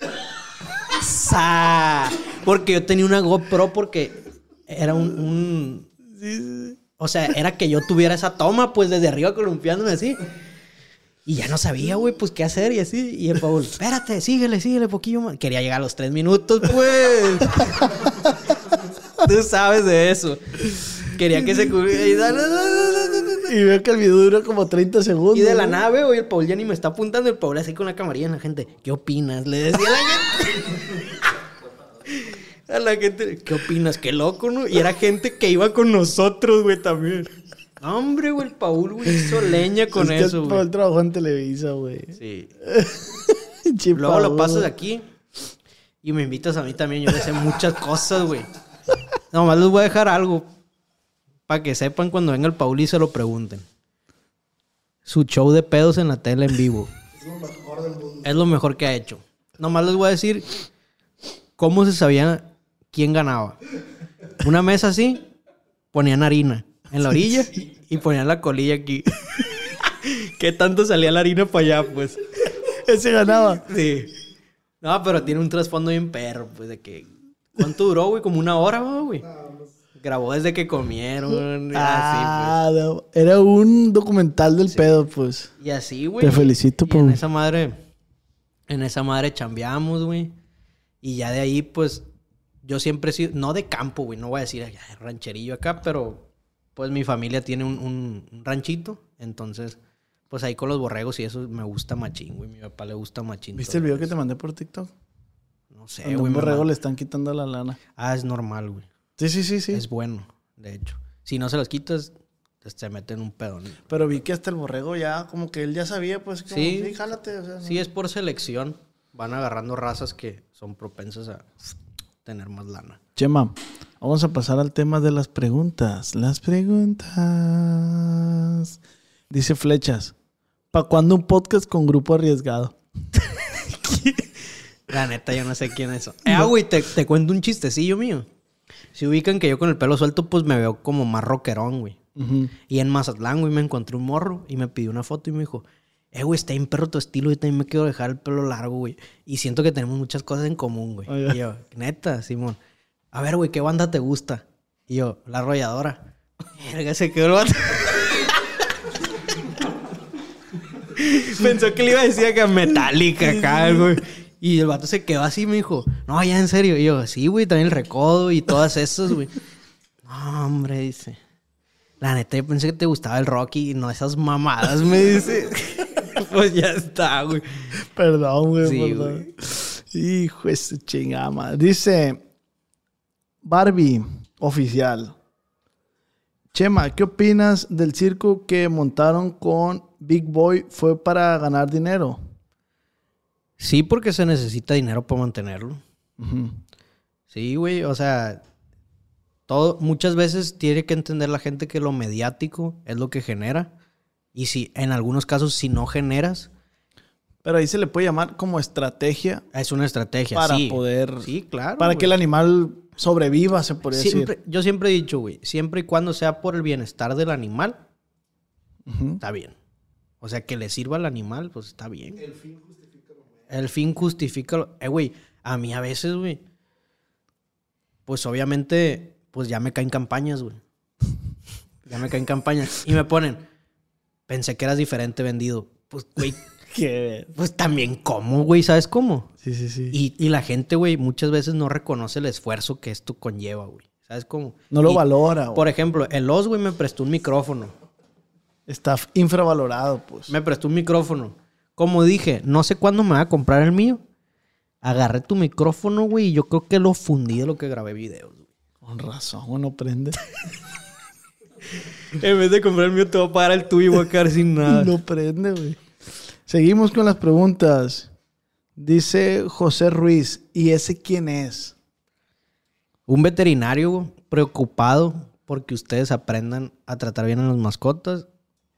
¡Sa! Porque yo tenía una GoPro porque era un, un- O sea, era que yo tuviera esa toma, pues desde arriba columpiándome así. Y ya no sabía, güey, pues qué hacer y así. Y el Paul, espérate, síguele, síguele poquillo más. Quería llegar a los tres minutos, pues. Tú sabes de eso. Quería que se cubriera y dale. Y veo que el video dura como 30 segundos. Y de la nave, güey, el Paul ya ni me está apuntando. El Paul así con la camarilla en la gente. ¿Qué opinas? Le decía a la gente. A la gente, ¿qué opinas? Qué loco, ¿no? Y era gente que iba con nosotros, güey, también. Hombre, güey, el Paul, güey, hizo leña con Es que eso, el güey. Paul trabajó en Televisa, güey. Sí. Luego lo pasas aquí y me invitas a mí también. Yo le sé muchas cosas, güey. Nomás les voy a dejar algo para que sepan cuando venga el Paul y se lo pregunten. Su show de pedos en la tele en vivo. Es lo mejor que ha hecho. Nomás les voy a decir cómo se sabía quién ganaba. Una mesa así, ponían harina en la orilla y ponían la colilla aquí. ¿Qué tanto salía la harina para allá, pues? Ese ganaba. Sí. No, pero tiene un trasfondo bien perro, pues, de que... ¿Cuánto duró, güey? Como una hora, ¿no, güey. Grabó desde que comieron, y Ah, no. Era un documental del pedo, pues. así, pues. Y así, güey. Te felicito, Y en Paul. esa madre... En esa madre chambeamos, güey. Y ya de ahí, pues... Yo siempre he sido... No de campo, güey. No voy a decir "Ay, rancherillo acá, pero... Pues mi familia tiene un, un- un ranchito. Entonces... Pues ahí con los borregos y eso me gusta machín, güey. Mi papá le gusta machín. ¿Viste el video que te mandé por TikTok? No sé, güey. un borrego le están quitando la lana. Ah, es normal, güey. Sí, sí, sí, sí. Es bueno, de hecho. Si no se los quitas, pues, te meten un pedón. Pero vi que hasta el borrego ya, como que él ya sabía, pues, como, Sí. sí, jálate. O sea, no. Si es por selección, van agarrando razas que son propensas a tener más lana. Chema, Vamos a pasar al tema de las preguntas. Las preguntas. Dice Flechas. ¿Para cuándo un podcast con grupo arriesgado? La neta, yo no sé quién es eso. Eh, ah, güey, te, te cuento un chistecillo mío. Si ubican que yo con el pelo suelto, pues me veo como más rockerón, güey. Y en Mazatlán, güey, me encontré un morro y me pidió una foto y me dijo, eh, güey, está en perro tu estilo y también me quiero dejar el pelo largo, güey. Y siento que tenemos muchas cosas en común, güey. Oiga. Y yo, neta, Simón. A ver, güey, ¿qué banda te gusta? Y yo, La Arrolladora. Verga, se quedó el vato. Pensó que le iba a decir que Metallica acá, güey. Y el vato se quedó así y me dijo, no, ya en serio. Y yo, sí, güey, también el recodo y todas esas, güey. No, hombre, dice. La neta, yo pensé que te gustaba el rock y no esas mamadas, me dice. pues ya está, güey. Perdón, güey. Sí, perdón. Hijo de su chingada madre. Dice Barbie, oficial. Chema, ¿qué opinas del circo que montaron con Big Boy? ¿Fue para ganar dinero? Sí, porque se necesita dinero para mantenerlo. Sí, güey, o sea, todo, muchas veces tiene que entender la gente que lo mediático es lo que genera. Y si en algunos casos, si no generas, Pero ahí se le puede llamar como estrategia es una estrategia. para sí. poder... Sí, claro. Para güey. que el animal sobreviva, se podría Siempre- decir. Yo siempre he dicho, güey, siempre y cuando sea por el bienestar del animal, está bien. O sea, que le sirva al animal, pues está bien. El fin justifica lo El fin justifica lo- Eh, güey, a mí a veces, güey, pues obviamente, pues ya me caen campañas, güey. ya me caen campañas. Y me ponen, pensé que eras diferente vendido. Pues, güey, pues también cómo, güey, ¿sabes cómo? Sí, sí, sí. Y, y la gente, güey, muchas veces no reconoce el esfuerzo que esto conlleva, güey. ¿Sabes cómo? no lo Y, valora. güey. Por ejemplo, el Oz, güey, me prestó un micrófono. Está infravalorado, pues. Me prestó un micrófono. Como dije, no sé cuándo me va a comprar el mío. Agarré tu micrófono, güey, y yo creo que lo fundí de lo que grabé videos. güey. Con razón, uno prende. En vez de comprar el mío, te voy a pagar el tuyo y voy a quedar sin nada. No prende, güey. Seguimos con las preguntas. Dice José Ruiz, ¿y ese quién es? Un veterinario güey, preocupado porque ustedes aprendan a tratar bien a las mascotas.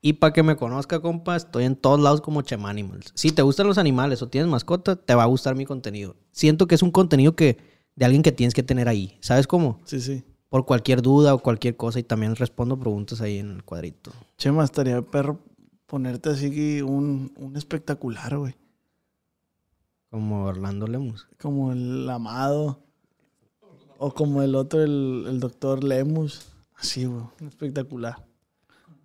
Y para que me conozca, compa, estoy en todos lados como Chema Animals. Si te gustan los animales o tienes mascota, te va a gustar mi contenido. Siento que es un contenido que de alguien que tienes que tener ahí. ¿Sabes cómo? Sí, sí. Por cualquier duda o cualquier cosa. Y también respondo preguntas ahí en el cuadrito. Chema, estaría perro ponerte así un, un espectacular, güey. Como Orlando Lemus. Como el amado. O como el otro, el, el doctor Lemus. Así, güey. Espectacular.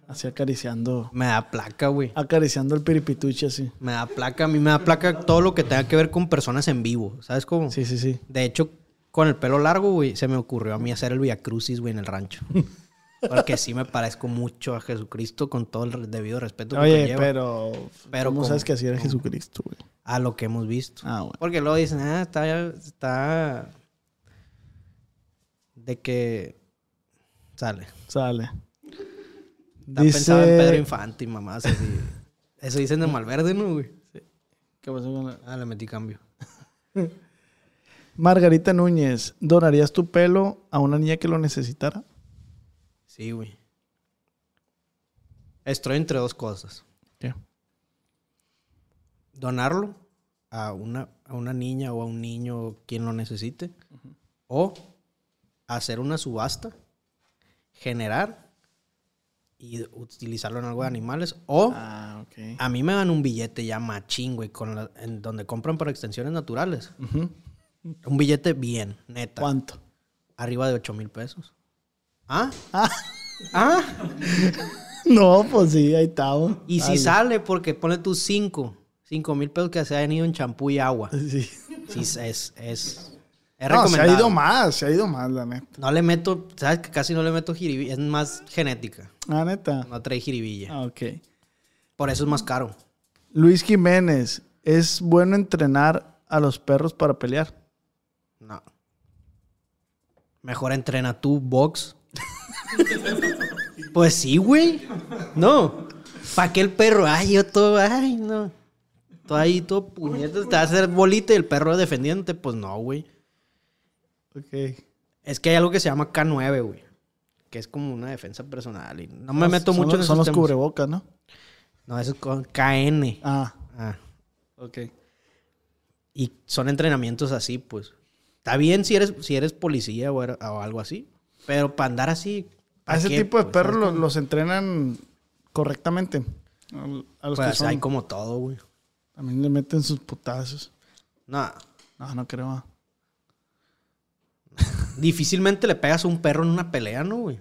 Así acariciando. Me da placa, güey. Acariciando el piripituche así. Me da placa. A mí me da placa todo lo que tenga que ver con personas en vivo. ¿Sabes cómo? Sí, sí, sí. De hecho, con el pelo largo, güey, se me ocurrió a mí hacer el Via Crucis, güey, en el rancho. Porque sí me parezco mucho a Jesucristo con todo el debido respeto que Oye, conlleva pero. Pero ¿Cómo sabes que así era Jesucristo, güey? a lo que hemos visto. Ah, bueno. Porque luego dicen, ah, está, está... De que... Sale. Sale. Está pensado en Pedro Dice. Infante y mamás así. Eso dicen de Malverde, ¿no, güey? ¿Qué pasó con la- Ah, le metí cambio. Margarita Núñez, ¿donarías tu pelo a una niña que lo necesitara? Sí, güey. Estoy entre dos cosas. ¿Qué? donarlo a una, a una niña o a un niño quien lo necesite. O hacer una subasta, generar y utilizarlo en algo de animales. O Ah, a mí me dan un billete ya machín, güey, con la- en donde compran para extensiones naturales. Ujú. Un billete bien, neta. ¿Cuánto? Arriba de 8 mil pesos. ¿Ah? Ah. ¿Ah? No, pues sí, ahí estamos. Y si Dale. sale, porque pone tus 5. 5 mil pesos que se hayan ido en champú y agua. Sí. Sí, es, es, es No, se ha ido más, se ha ido más, la neta. No le meto, sabes que casi no le meto jiribilla, es más genética. Ah, neta. No trae jiribilla. Ah, ok. Por eso es más caro. Luis Jiménez, ¿es bueno entrenar a los perros para pelear? No. Mejor entrena tú box. pues sí, güey. No. ¿Para qué el perro? Ay, yo todo, ay, no. Todo ahí, todo puñetas, te va a hacer bolita y el perro defendiéndote. Pues no, güey. Ok. Es que hay algo que se llama K9, güey. Que es como una defensa personal. Y no me meto Son mucho en Son esos los temas. cubrebocas, ¿no? No, eso es con KN. Ah, Ah. ok. Y son entrenamientos así, pues. Está bien si eres, si eres policía o, era- o algo así. Pero para andar así. ¿pa' A ese qué, tipo de pues? perros ¿Sabes los, entrenan correctamente. A los Pues que son. hay como todo, güey. También le meten sus putazos. No. No, no creo. ah. Difícilmente le pegas a un perro en una pelea, ¿no, güey?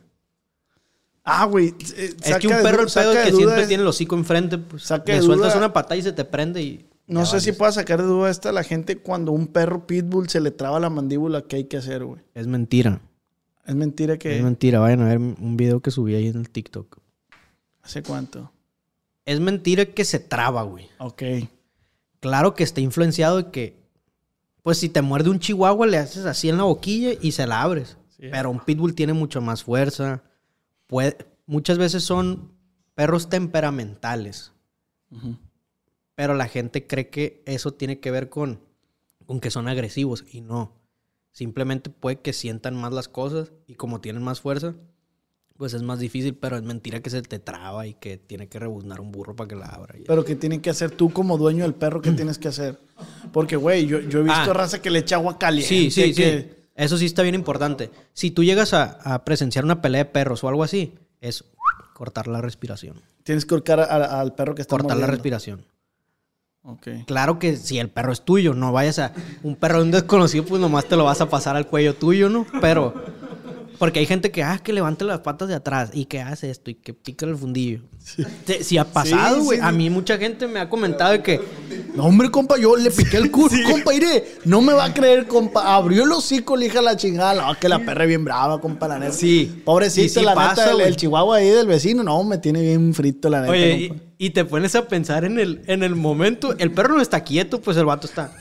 Ah, güey. eh, Es que un perro, el pedo que siempre es- tiene el hocico enfrente, pues. Saca le sueltas duda- una patada y se te prende y. No ya sé si pueda sacar de duda esta la gente cuando un perro pitbull se le traba la mandíbula, ¿qué hay que hacer, güey? Es mentira. Es mentira que... Es mentira. Vayan a ver un video que subí ahí en el TikTok. ¿Hace cuánto? Es mentira que se traba, güey. Ok. Claro que está influenciado de que, pues si te muerde un chihuahua, le haces así en la boquilla y se la abres. Sí. Pero un pitbull tiene mucho más fuerza. Puede, muchas veces son perros temperamentales. Ujú. Pero la gente cree que eso tiene que ver con, con que son agresivos y no. Simplemente puede que sientan más las cosas y como tienen más fuerza, pues es más difícil, pero es mentira que se te traba y que tiene que rebuznar un burro para que la abra. y- Pero que tienen que hacer tú como dueño del perro, ¿qué tienes que hacer? Porque, güey, yo, yo he visto Ah. raza que le echa agua caliente. Sí, sí, que- sí. Eso sí está bien importante. Si tú llegas a, a presenciar una pelea de perros o algo así, es cortar la respiración. Tienes que ahorcar a- al perro que está Cortar la respiración. Ok. Claro que si el perro es tuyo, no vayas a un perro de un desconocido, pues nomás te lo vas a pasar al cuello tuyo, ¿no? Pero porque hay gente que ah, que levante las patas de atrás y que hace esto y que pica el fundillo. Sí, sí ha pasado, güey. sí. A mí mucha gente me ha comentado de que No, hombre, compa, yo le piqué el culo, compa, iré. No me va a creer, compa. Abrió el hocico, le hija la chingada. No, que la perra es bien brava, compa, la neta. Sí. Pobrecito, la pasa, neta, el, chihuahua ahí del vecino, no, me tiene bien frito, la neta. Oye, y te pones a pensar en el, en el momento. El perro no está quieto, pues el vato está.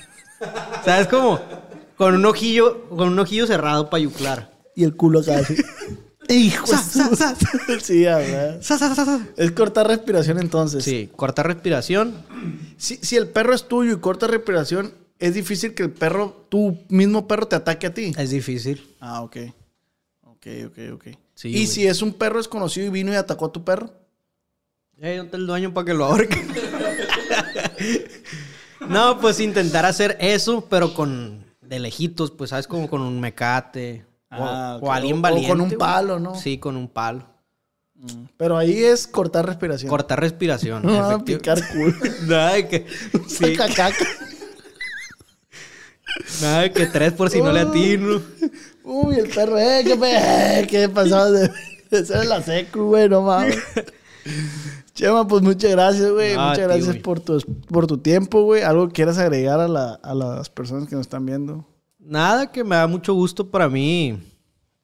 ¿Sabes cómo? Con un ojillo, con un ojillo cerrado para yuclar. Y el culo acá así. Hijo de su- Sí, a ver. Es cortar respiración entonces. Sí, corta respiración. Si, si el perro es tuyo y corta respiración, es difícil que el perro, tu mismo perro, te ataque a ti. Es difícil. Ah, ok. Ok, ok, ok. Sí, y güey. si es un perro desconocido y vino y atacó a tu perro. Ey, ¿dónde está el dueño para que lo ahorque? no, pues intentar hacer eso, pero con de lejitos, pues, ¿sabes? Como con un mecate. O, alguien O- o valiente. con un palo, ¿no? Sí, con un palo. Pero ahí es cortar respiración. Cortar respiración. No, picar culo. Nada de que. Sí, nada de que tres por si no le atino. Uy, el perro, eh, qué, pe- qué pasó de, de ser la secu, güey, no mames. Chema, pues muchas gracias, güey. Muchas gracias por tu, por tu tiempo, güey. ¿Algo que quieras agregar a, la- a las personas que nos están viendo? Nada, que me da mucho gusto para mí.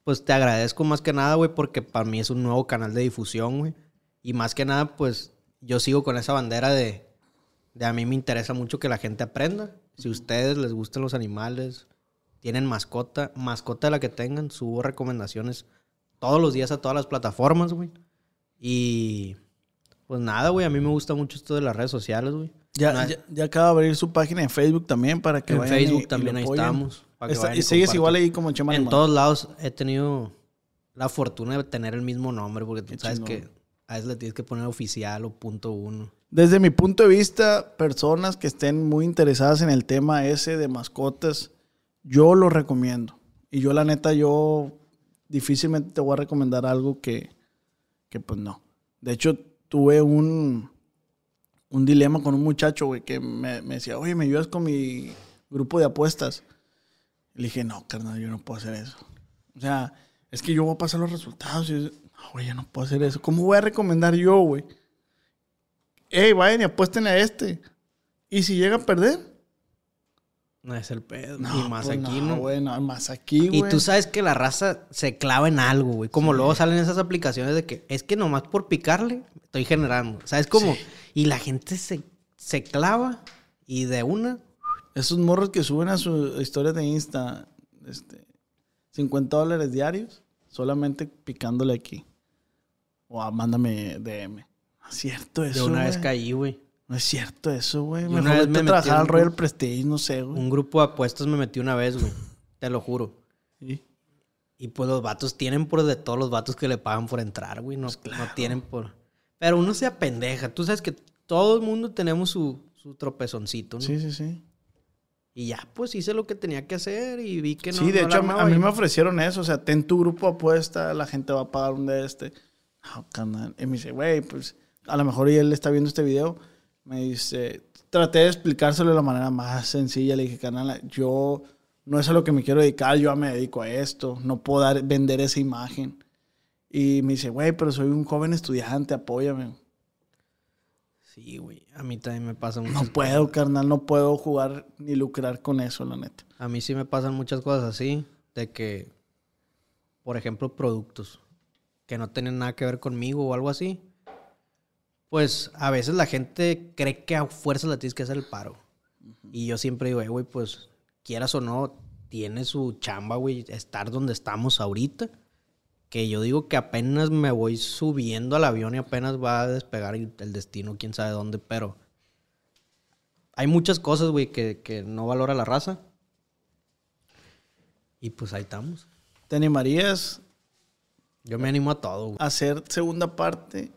Pues te agradezco más que nada, güey, porque para mí es un nuevo canal de difusión, güey. Y más que nada, pues yo sigo con esa bandera de, de a mí me interesa mucho que la gente aprenda. Si a ustedes les gustan los animales, tienen mascota, mascota de la que tengan, subo recomendaciones todos los días a todas las plataformas, güey. Y pues nada, güey, a mí me gusta mucho esto de las redes sociales, güey. Ya, No hay- ya, ya acaba de abrir su página en Facebook también para que En vayan Facebook y también ahí apoyen. estamos, para que vayan y sigues compartan. igual ahí como Chema En todos lados he tenido la fortuna de tener el mismo nombre, porque tú Qué sabes chingón. que a veces le tienes que poner oficial o punto uno. Desde mi punto de vista, personas que estén muy interesadas en el tema ese de mascotas, yo lo recomiendo. Y yo la neta, yo difícilmente te voy a recomendar algo que, que pues no. De hecho, tuve un, un dilema con un muchacho, güey, que me, me decía, oye, ¿me ayudas con mi grupo de apuestas? Le dije, no, carnal, yo no puedo hacer eso. O sea, es que yo voy a pasar los resultados. Y, yo, no, güey, yo no puedo hacer eso. ¿Cómo voy a recomendar yo, güey? Ey, vayan y apuesten a este. Y si llega a perder, No es el pedo. no, y más pues aquí, no, ¿no? güey, no, más aquí, Y güey. tú sabes que la raza se clava en algo, güey. Como luego salen esas aplicaciones de que es que nomás por picarle estoy generando. ¿Sabes cómo? Y la gente se, se clava y de una. Esos morros que suben a su historia de Insta, este, 50 dólares diarios, solamente picándole aquí. O a, mándame DM. No es cierto De eso, una vez caí, güey. No es cierto eso, güey. Mejor una vez me trabajar al Royal. Prestige, no sé, güey. Un grupo de apuestas me metí una vez, güey. Te lo juro. Sí. Y pues los vatos tienen por de todos los vatos que le pagan por entrar, güey. No, no tienen por. Pero uno se apendeja. Tú sabes que todo el mundo tenemos su, su tropezoncito, ¿no? Sí, sí, sí. Y ya, pues hice lo que tenía que hacer y vi que no. sí, de no hecho, a mí- a me ofrecieron eso. O sea, ten tu grupo apuesta, la gente va a pagar un de este. Ah, carnal. Y me dice, güey, pues a lo mejor él está viendo este video. Me dice, traté de explicárselo de la manera más sencilla. Le dije, carnal, yo no es a lo que me quiero dedicar, yo ya me dedico a esto. No puedo dar, vender esa imagen. Y me dice, güey, pero soy un joven estudiante, apóyame. Sí, güey. A mí también me pasan No muchas puedo, carnal, no puedo jugar ni lucrar con eso, la neta. A mí sí me pasan muchas cosas así, de que, por ejemplo, productos que no tienen nada que ver conmigo o algo así. Pues a veces la gente cree que a fuerza la tienes que hacer el paro. Y yo siempre digo, "Eh, güey, pues quieras o no, tiene su chamba, güey, estar donde estamos ahorita. Que yo digo que apenas me voy subiendo al avión y apenas va a despegar el destino, quién sabe dónde, pero hay muchas cosas, güey, que, que no valora la raza. Y pues ahí estamos. ¿Te animarías Yo me animo a todo, güey. hacer segunda parte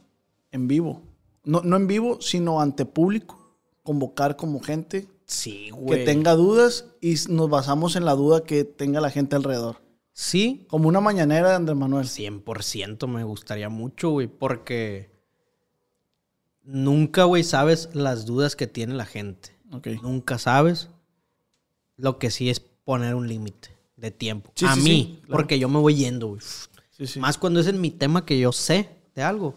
en vivo? No, no en vivo, sino ante público. Convocar como gente Sí, que güey. tenga dudas y nos basamos en la duda que tenga la gente alrededor. Sí, Como una mañanera de Andrés Manuel. 100% me gustaría mucho, güey, porque nunca, güey, sabes las dudas que tiene la gente. Ok. Nunca sabes. Lo que sí es poner un límite de tiempo. Sí, a sí, mí, sí, claro. porque yo me voy yendo, güey. Sí, sí. Más cuando es en mi tema que yo sé de algo.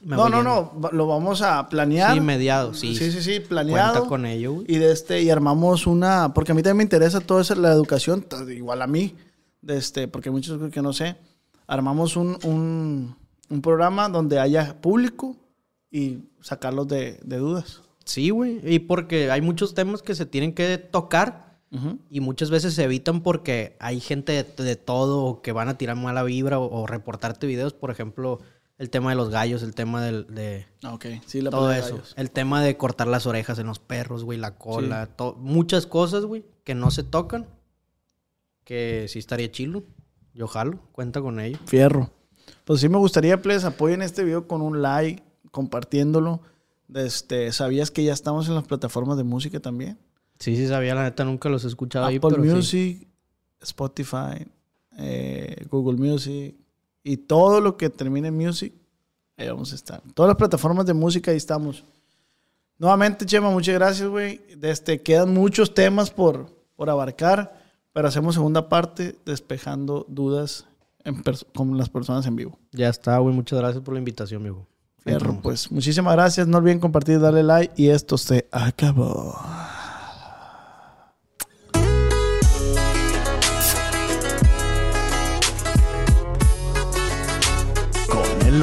Me no, no, yendo. no. Lo vamos a planear. Sí, mediado, sí. Sí, sí, sí, planeado. Cuenta con ello, güey. Y de este, y armamos una, porque a mí también me interesa todo eso, la educación, igual a mí, de este, porque muchos creo que no sé. Armamos un, un, un programa donde haya público y sacarlos de, de dudas. Sí, güey. Y porque hay muchos temas que se tienen que tocar Ujú. y muchas veces se evitan porque hay gente de, de todo que van a tirar mala vibra o, o reportarte videos. Por ejemplo, el tema de los gallos, el tema del, de Ah, ok. Sí, la todo eso. gallos. El tema de cortar las orejas en los perros, güey, la cola. to- muchas cosas, güey, que no se tocan. Que sí estaría chilo. Yo jalo, cuenta con ello. Fierro. Pues sí me gustaría, please, apoyen este video con un like, compartiéndolo. Este, ¿Sabías que ya estamos en las plataformas de música también? Sí, sí sabía, la neta nunca los he escuchado ahí, Apple pero sí. Music, Spotify, eh, Google Music y todo lo que termine en Music, ahí vamos a estar. Todas las plataformas de música ahí estamos. Nuevamente, Chema, muchas gracias, güey. Este, quedan muchos temas por, por abarcar, pero hacemos segunda parte despejando dudas en con las personas en vivo. Ya está, güey. Muchas gracias por la invitación, amigo. Fierro, pues muchísimas gracias. No olviden compartir, darle like y esto se acabó. Con el